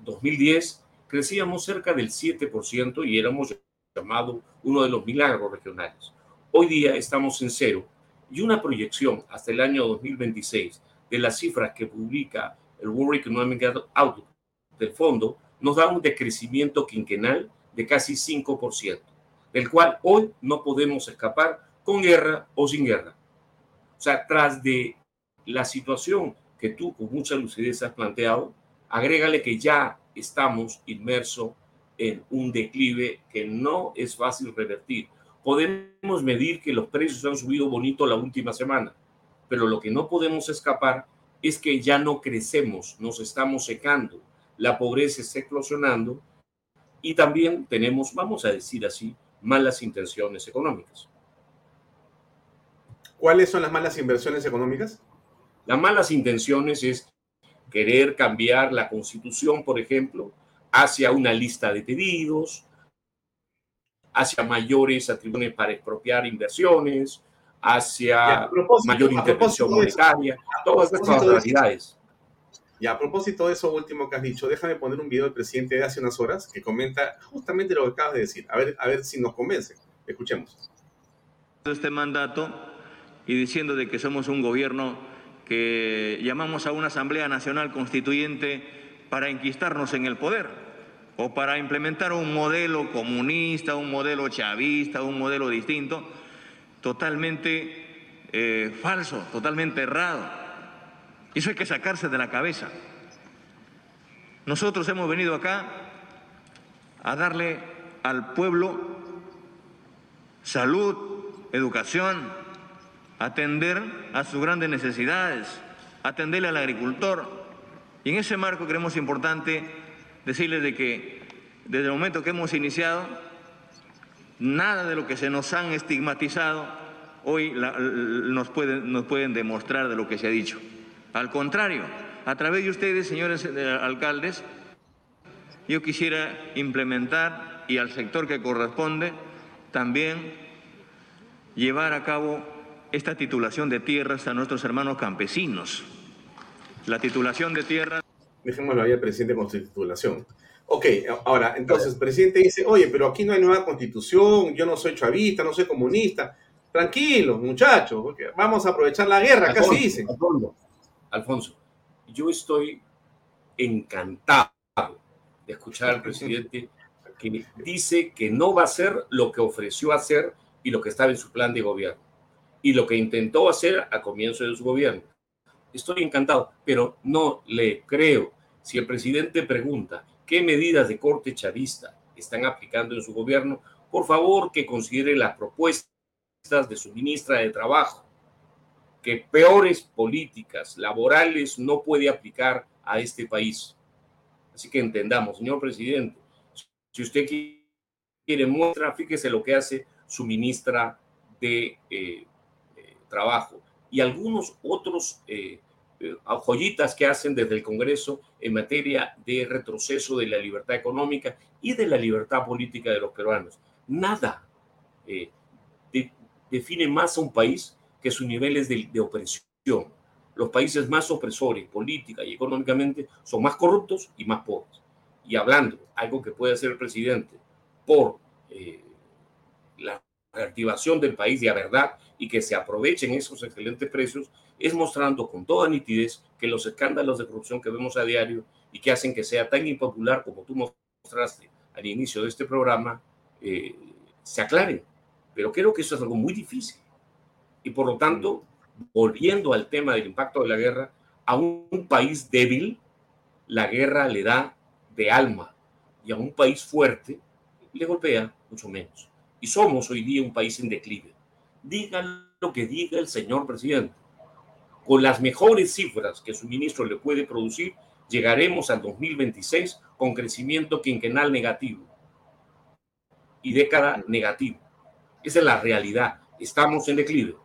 2010 eh, crecíamos cerca del 7% y éramos llamado uno de los milagros regionales. Hoy día estamos en cero y una proyección hasta el año 2026 de las cifras que publica el World Economic Outlook del fondo nos da un decrecimiento quinquenal de casi 5%, del cual hoy no podemos escapar con guerra o sin guerra. O sea, tras de la situación que tú con mucha lucidez has planteado, agrégale que ya estamos inmersos en un declive que no es fácil revertir. Podemos medir que los precios han subido bonito la última semana, pero lo que no podemos escapar es que ya no crecemos, nos estamos secando, la pobreza está eclosionando y también tenemos, vamos a decir así, malas intenciones económicas. ¿Cuáles son las malas inversiones económicas? Las malas intenciones es querer cambiar la constitución, por ejemplo, hacia una lista de pedidos, hacia mayores atribuciones para expropiar inversiones, hacia mayor intervención monetaria, todas estas realidades. Y a propósito de eso último que has dicho, déjame poner un video del presidente de hace unas horas que comenta justamente lo que acabas de decir. A ver, a ver si nos convence. Escuchemos. Este mandato y diciendo de que somos un gobierno que llamamos a una Asamblea Nacional Constituyente para enquistarnos en el poder o para implementar un modelo comunista, un modelo chavista, un modelo distinto, totalmente eh, falso, totalmente errado. Eso hay que sacarse de la cabeza. Nosotros hemos venido acá a darle al pueblo salud, educación, atender a sus grandes necesidades, atenderle al agricultor. Y en ese marco creemos importante decirles de que desde el momento que hemos iniciado, Nada de lo que se nos han estigmatizado hoy nos, pueden, nos pueden demostrar de lo que se ha dicho. Al contrario, a través de ustedes, señores eh, alcaldes, yo quisiera implementar y al sector que corresponde también llevar a cabo esta titulación de tierras a nuestros hermanos campesinos. La titulación de tierras... Dejémoslo ahí al presidente con su titulación. Ok, ahora, entonces el presidente dice, oye, pero aquí no hay nueva constitución, yo no soy chavista, no soy comunista. Tranquilos, muchachos, vamos a aprovechar la guerra, casi dicen. Alfonso, yo estoy encantado de escuchar al presidente que dice que no va a hacer lo que ofreció hacer y lo que estaba en su plan de gobierno y lo que intentó hacer a comienzo de su gobierno. Estoy encantado, pero no le creo. Si el presidente pregunta qué medidas de corte chavista están aplicando en su gobierno, por favor que considere las propuestas de su ministra de Trabajo, que peores políticas laborales no puede aplicar a este país. Así que entendamos, señor presidente, si usted quiere muestra, fíjese lo que hace su ministra de eh, Trabajo y algunos otros eh, joyitas que hacen desde el Congreso en materia de retroceso de la libertad económica y de la libertad política de los peruanos. Nada define más a un país que sus niveles de, de opresión. Los países más opresores, política y económicamente, son más corruptos y más pobres. Y hablando, algo que puede hacer el presidente por eh, la reactivación del país de la verdad y que se aprovechen esos excelentes precios, es mostrando con toda nitidez que los escándalos de corrupción que vemos a diario y que hacen que sea tan impopular como tú mostraste al inicio de este programa, eh, se aclaren. Pero creo que eso es algo muy difícil. Y por lo tanto, volviendo al tema del impacto de la guerra, a un país débil, la guerra le da de alma y a un país fuerte le golpea mucho menos. Y somos hoy día un país en declive. Diga lo que diga el señor presidente. Con las mejores cifras que su ministro le puede producir, llegaremos al 2026 con crecimiento quinquenal negativo y década negativo. Esa es la realidad. Estamos en declive.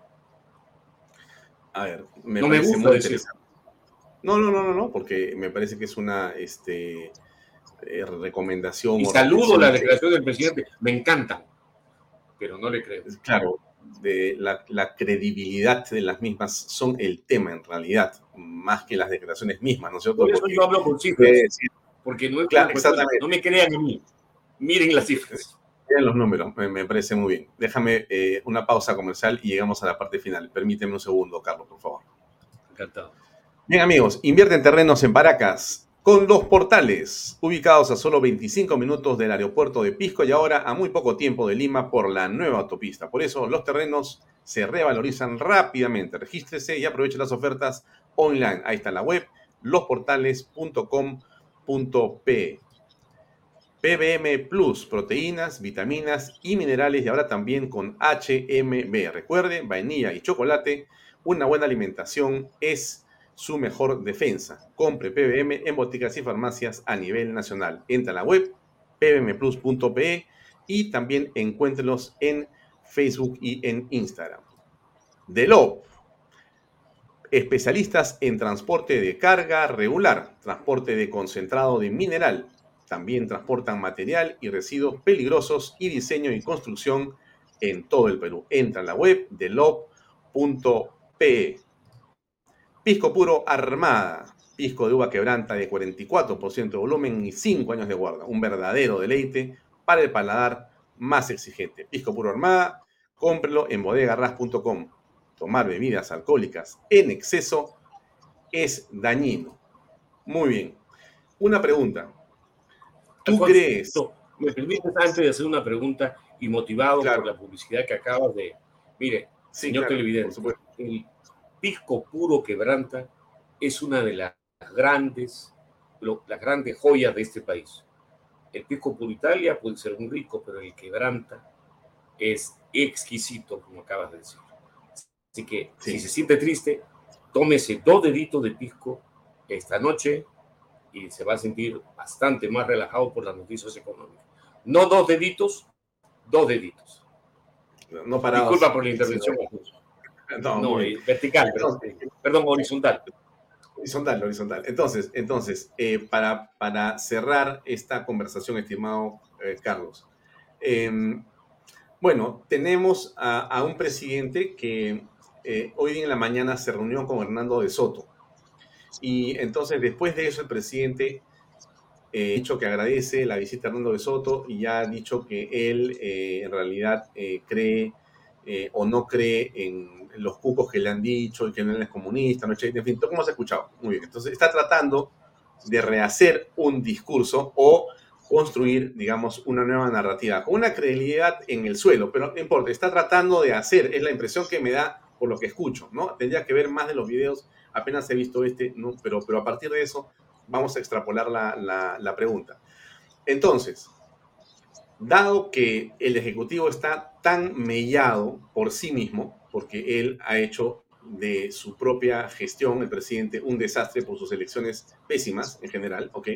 A ver, me no me gusta decir. No, no, no, no, no, porque me parece que es una este, eh, recomendación. Y saludo la declaración del presidente, me encanta, pero no le creo. Claro, de la, credibilidad de las mismas son el tema en realidad, más que las declaraciones mismas, ¿no es cierto? Por eso yo hablo con cifras, porque no, es claro, no me crean a mí, miren las cifras los números, me, parece muy bien. Déjame eh, una pausa comercial y llegamos a la parte final. Permíteme un segundo, Carlos, por favor. Encantado. Bien, amigos, invierte en terrenos en Paracas con los portales, ubicados a solo 25 minutos del aeropuerto de Pisco y ahora a muy poco tiempo de Lima por la nueva autopista. Por eso los terrenos se revalorizan rápidamente. Regístrese y aproveche las ofertas online. Ahí está la web, losportales.com.p. PBM Plus, proteínas, vitaminas y minerales y ahora también con HMB. Recuerde, vainilla y chocolate, una buena alimentación es su mejor defensa. Compre PBM en boticas y farmacias a nivel nacional. Entra a la web pbmplus.pe y también encuéntrelos en Facebook y en Instagram. Delop, especialistas en transporte de carga regular, transporte de concentrado de mineral también transportan material y residuos peligrosos y diseño y construcción en todo el Perú. Entra en la web de lob.pe. Pisco puro Armada. Pisco de uva quebranta de 44% de volumen y 5 años de guarda. Un verdadero deleite para el paladar más exigente. Pisco puro Armada. Cómprelo en bodegarras.com. Tomar bebidas alcohólicas en exceso es dañino. Muy bien. Una pregunta. ¿Tú crees? ¿Me permites antes de hacer una pregunta y motivado por la publicidad que acabas de... Mire, señor televidente, el pisco puro quebranta es una de las grandes, las grandes joyas de este país. El pisco puro Italia puede ser muy rico, pero el quebranta es exquisito, como acabas de decir. Así que si se siente triste, tómese dos deditos de pisco esta noche y se va a sentir bastante más relajado por las noticias económicas. No dos deditos, dos deditos. No parados. Disculpa por la intervención. No, No, vertical, perdón, horizontal. Horizontal, horizontal. Entonces, entonces eh, para, para cerrar esta conversación, estimado eh, Carlos, em, bueno, tenemos a, a un presidente que eh, hoy en la mañana se reunió con Hernando de Soto. Y entonces, después de eso, el presidente eh, ha dicho que agradece la visita a Hernando de Soto y ya ha dicho que él eh, en realidad eh, cree eh, o no cree en los cucos que le han dicho que no es comunista, no en fin, todo como se ha escuchado. Muy bien. Entonces está tratando de rehacer un discurso o construir, digamos, una nueva narrativa con una credibilidad en el suelo, pero no importa, está tratando de hacer, es la impresión que me da por lo que escucho, ¿no? Tendría que ver más de los videos, apenas he visto este, ¿no? pero, pero a partir de eso vamos a extrapolar la, la, la pregunta. Entonces, dado que el Ejecutivo está tan mellado por sí mismo, porque él ha hecho de su propia gestión, el presidente, un desastre por sus elecciones pésimas en general, ¿ok?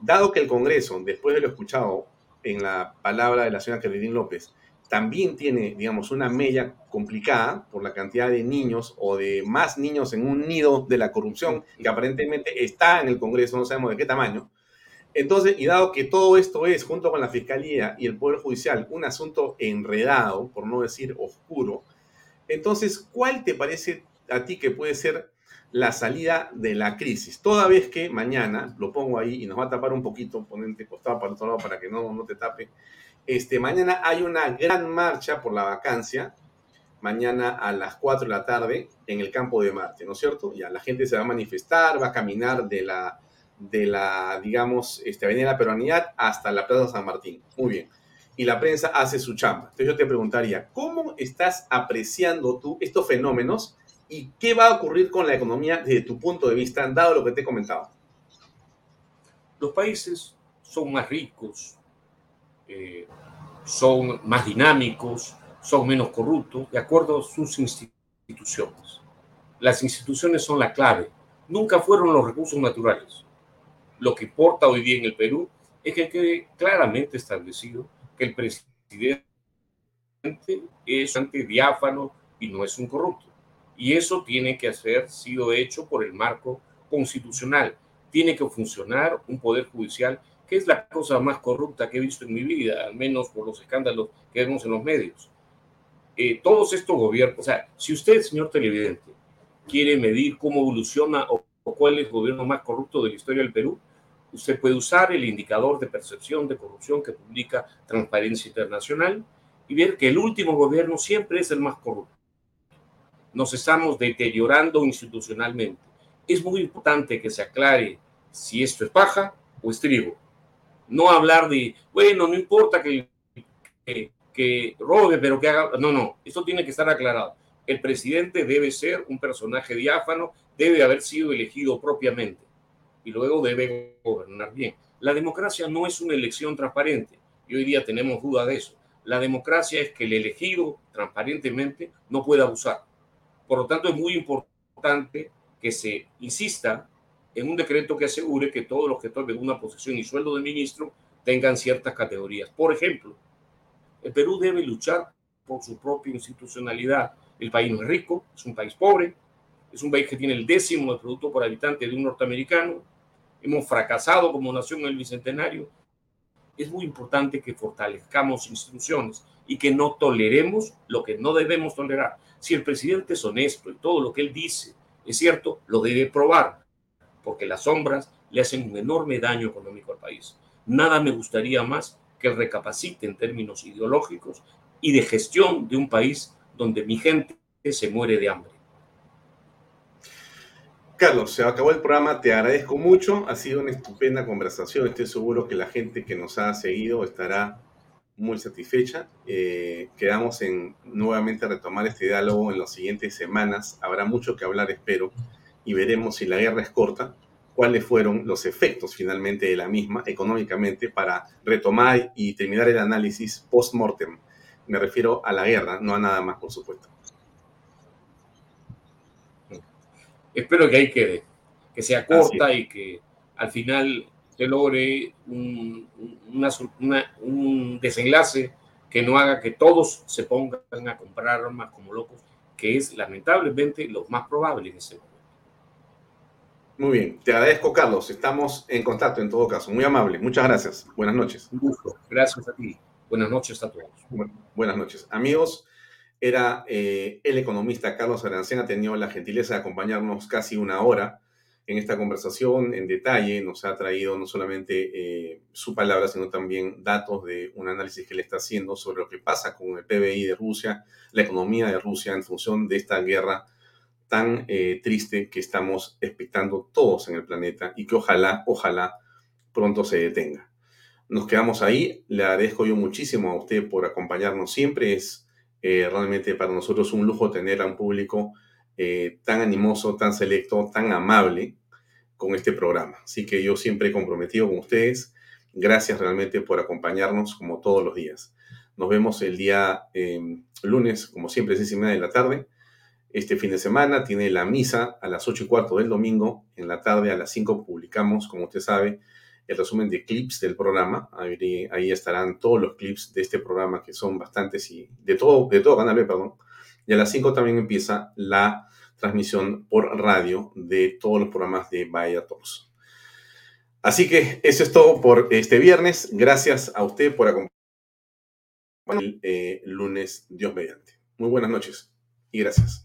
Dado que el Congreso, después de lo escuchado en la palabra de la señora Kerridín López, también tiene, digamos, una mella complicada por la cantidad de niños o de más niños en un nido de la corrupción que aparentemente está en el Congreso, no sabemos de qué tamaño, entonces, y dado que todo esto es, junto con la Fiscalía y el Poder Judicial, un asunto enredado, por no decir oscuro, entonces, ¿cuál te parece a ti que puede ser la salida de la crisis? Toda vez que mañana, lo pongo ahí y nos va a tapar un poquito, ponente costado para el otro lado para que no, no te tape, este, mañana hay una gran marcha por la vacancia, mañana a las 4 de la tarde en el campo de Marte, ¿no es cierto? Ya la gente se va a manifestar, va a caminar de la de la, digamos, este, Avenida de la Peruanidad hasta la Plaza San Martín. Muy bien. Y la prensa hace su chamba. Entonces yo te preguntaría, ¿cómo estás apreciando tú estos fenómenos y qué va a ocurrir con la economía desde tu punto de vista, dado lo que te he comentado? Los países son más ricos, eh, son más dinámicos, son menos corruptos, de acuerdo a sus instituciones. Las instituciones son la clave. Nunca fueron los recursos naturales. Lo que importa hoy día en el Perú es que quede claramente establecido que el presidente es ante diáfano y no es un corrupto. Y eso tiene que haber sido hecho por el marco constitucional. Tiene que funcionar un poder judicial que es la cosa más corrupta que he visto en mi vida, al menos por los escándalos que vemos en los medios. Eh, todos estos gobiernos, o sea, si usted, señor televidente, quiere medir cómo evoluciona o, o cuál es el gobierno más corrupto de la historia del Perú, usted puede usar el indicador de percepción de corrupción que publica Transparencia Internacional y ver que el último gobierno siempre es el más corrupto. Nos estamos deteriorando institucionalmente. Es muy importante que se aclare si esto es paja o es trigo. No hablar de, bueno, no importa que, que, que robe, pero que haga... No, no, esto tiene que estar aclarado. El presidente debe ser un personaje diáfano, debe haber sido elegido propiamente y luego debe gobernar bien. La democracia no es una elección transparente y hoy día tenemos duda de eso. La democracia es que el elegido transparentemente no pueda abusar. Por lo tanto, es muy importante que se insista en un decreto que asegure que todos los que tomen una posición y sueldo de ministro tengan ciertas categorías. Por ejemplo, el Perú debe luchar por su propia institucionalidad. El país no es rico, es un país pobre, es un país que tiene el décimo de producto por habitante de un norteamericano. Hemos fracasado como nación en el bicentenario. Es muy importante que fortalezcamos instituciones y que no toleremos lo que no debemos tolerar. Si el presidente es honesto y todo lo que él dice es cierto, lo debe probar, porque las sombras le hacen un enorme daño económico al país. Nada me gustaría más que recapacite en términos ideológicos y de gestión de un país donde mi gente se muere de hambre. Carlos, se acabó el programa, te agradezco mucho, ha sido una estupenda conversación, estoy seguro que la gente que nos ha seguido estará muy satisfecha. Eh, quedamos en nuevamente retomar este diálogo en las siguientes semanas, habrá mucho que hablar, espero, y veremos si la guerra es corta, cuáles fueron los efectos finalmente de la misma económicamente para retomar y terminar el análisis post-mortem. Me refiero a la guerra, no a nada más, por supuesto. espero que ahí quede, que sea corta y que al final se logre un, una, una, un desenlace que que no haga que todos se pongan a comprar armas como locos, que es lamentablemente lo más probable en ese momento. Muy bien, te agradezco Carlos, estamos en contacto en todo caso, muy amable, muchas gracias, buenas noches. Un gusto, gracias a ti, buenas noches a todos. buenas noches, amigos, era eh, el economista Carlos Arancena, ha tenido la gentileza de acompañarnos casi una hora en esta conversación en detalle, nos ha traído no solamente eh, su palabra, sino también datos de un análisis que le está haciendo sobre lo que pasa con el PBI de Rusia, la economía de Rusia en función de esta guerra tan eh, triste que estamos expectando todos en el planeta y que ojalá, ojalá pronto se detenga. Nos quedamos ahí, le agradezco yo muchísimo a usted por acompañarnos siempre, es eh, realmente para nosotros un lujo tener a un público eh, tan animoso, tan selecto, tan amable con este programa. Así que yo siempre he comprometido con ustedes. Gracias realmente por acompañarnos como todos los días. Nos vemos el día em, lunes, como siempre, seis y media de la tarde. Este fin de semana tiene la misa a las ocho y cuarto del domingo. En la tarde a las cinco publicamos, como usted sabe, el resumen de clips del programa. Ahí, ahí, estarán todos los clips de este programa que son bastantes y de todo, de todo Canal perdón. Y a las 5 también empieza la transmisión por radio de todos los programas de Vaya Talks. Así que eso es todo por este viernes. Gracias a usted por acompañarnos. el eh, lunes, Dios mediante. Muy buenas noches y gracias.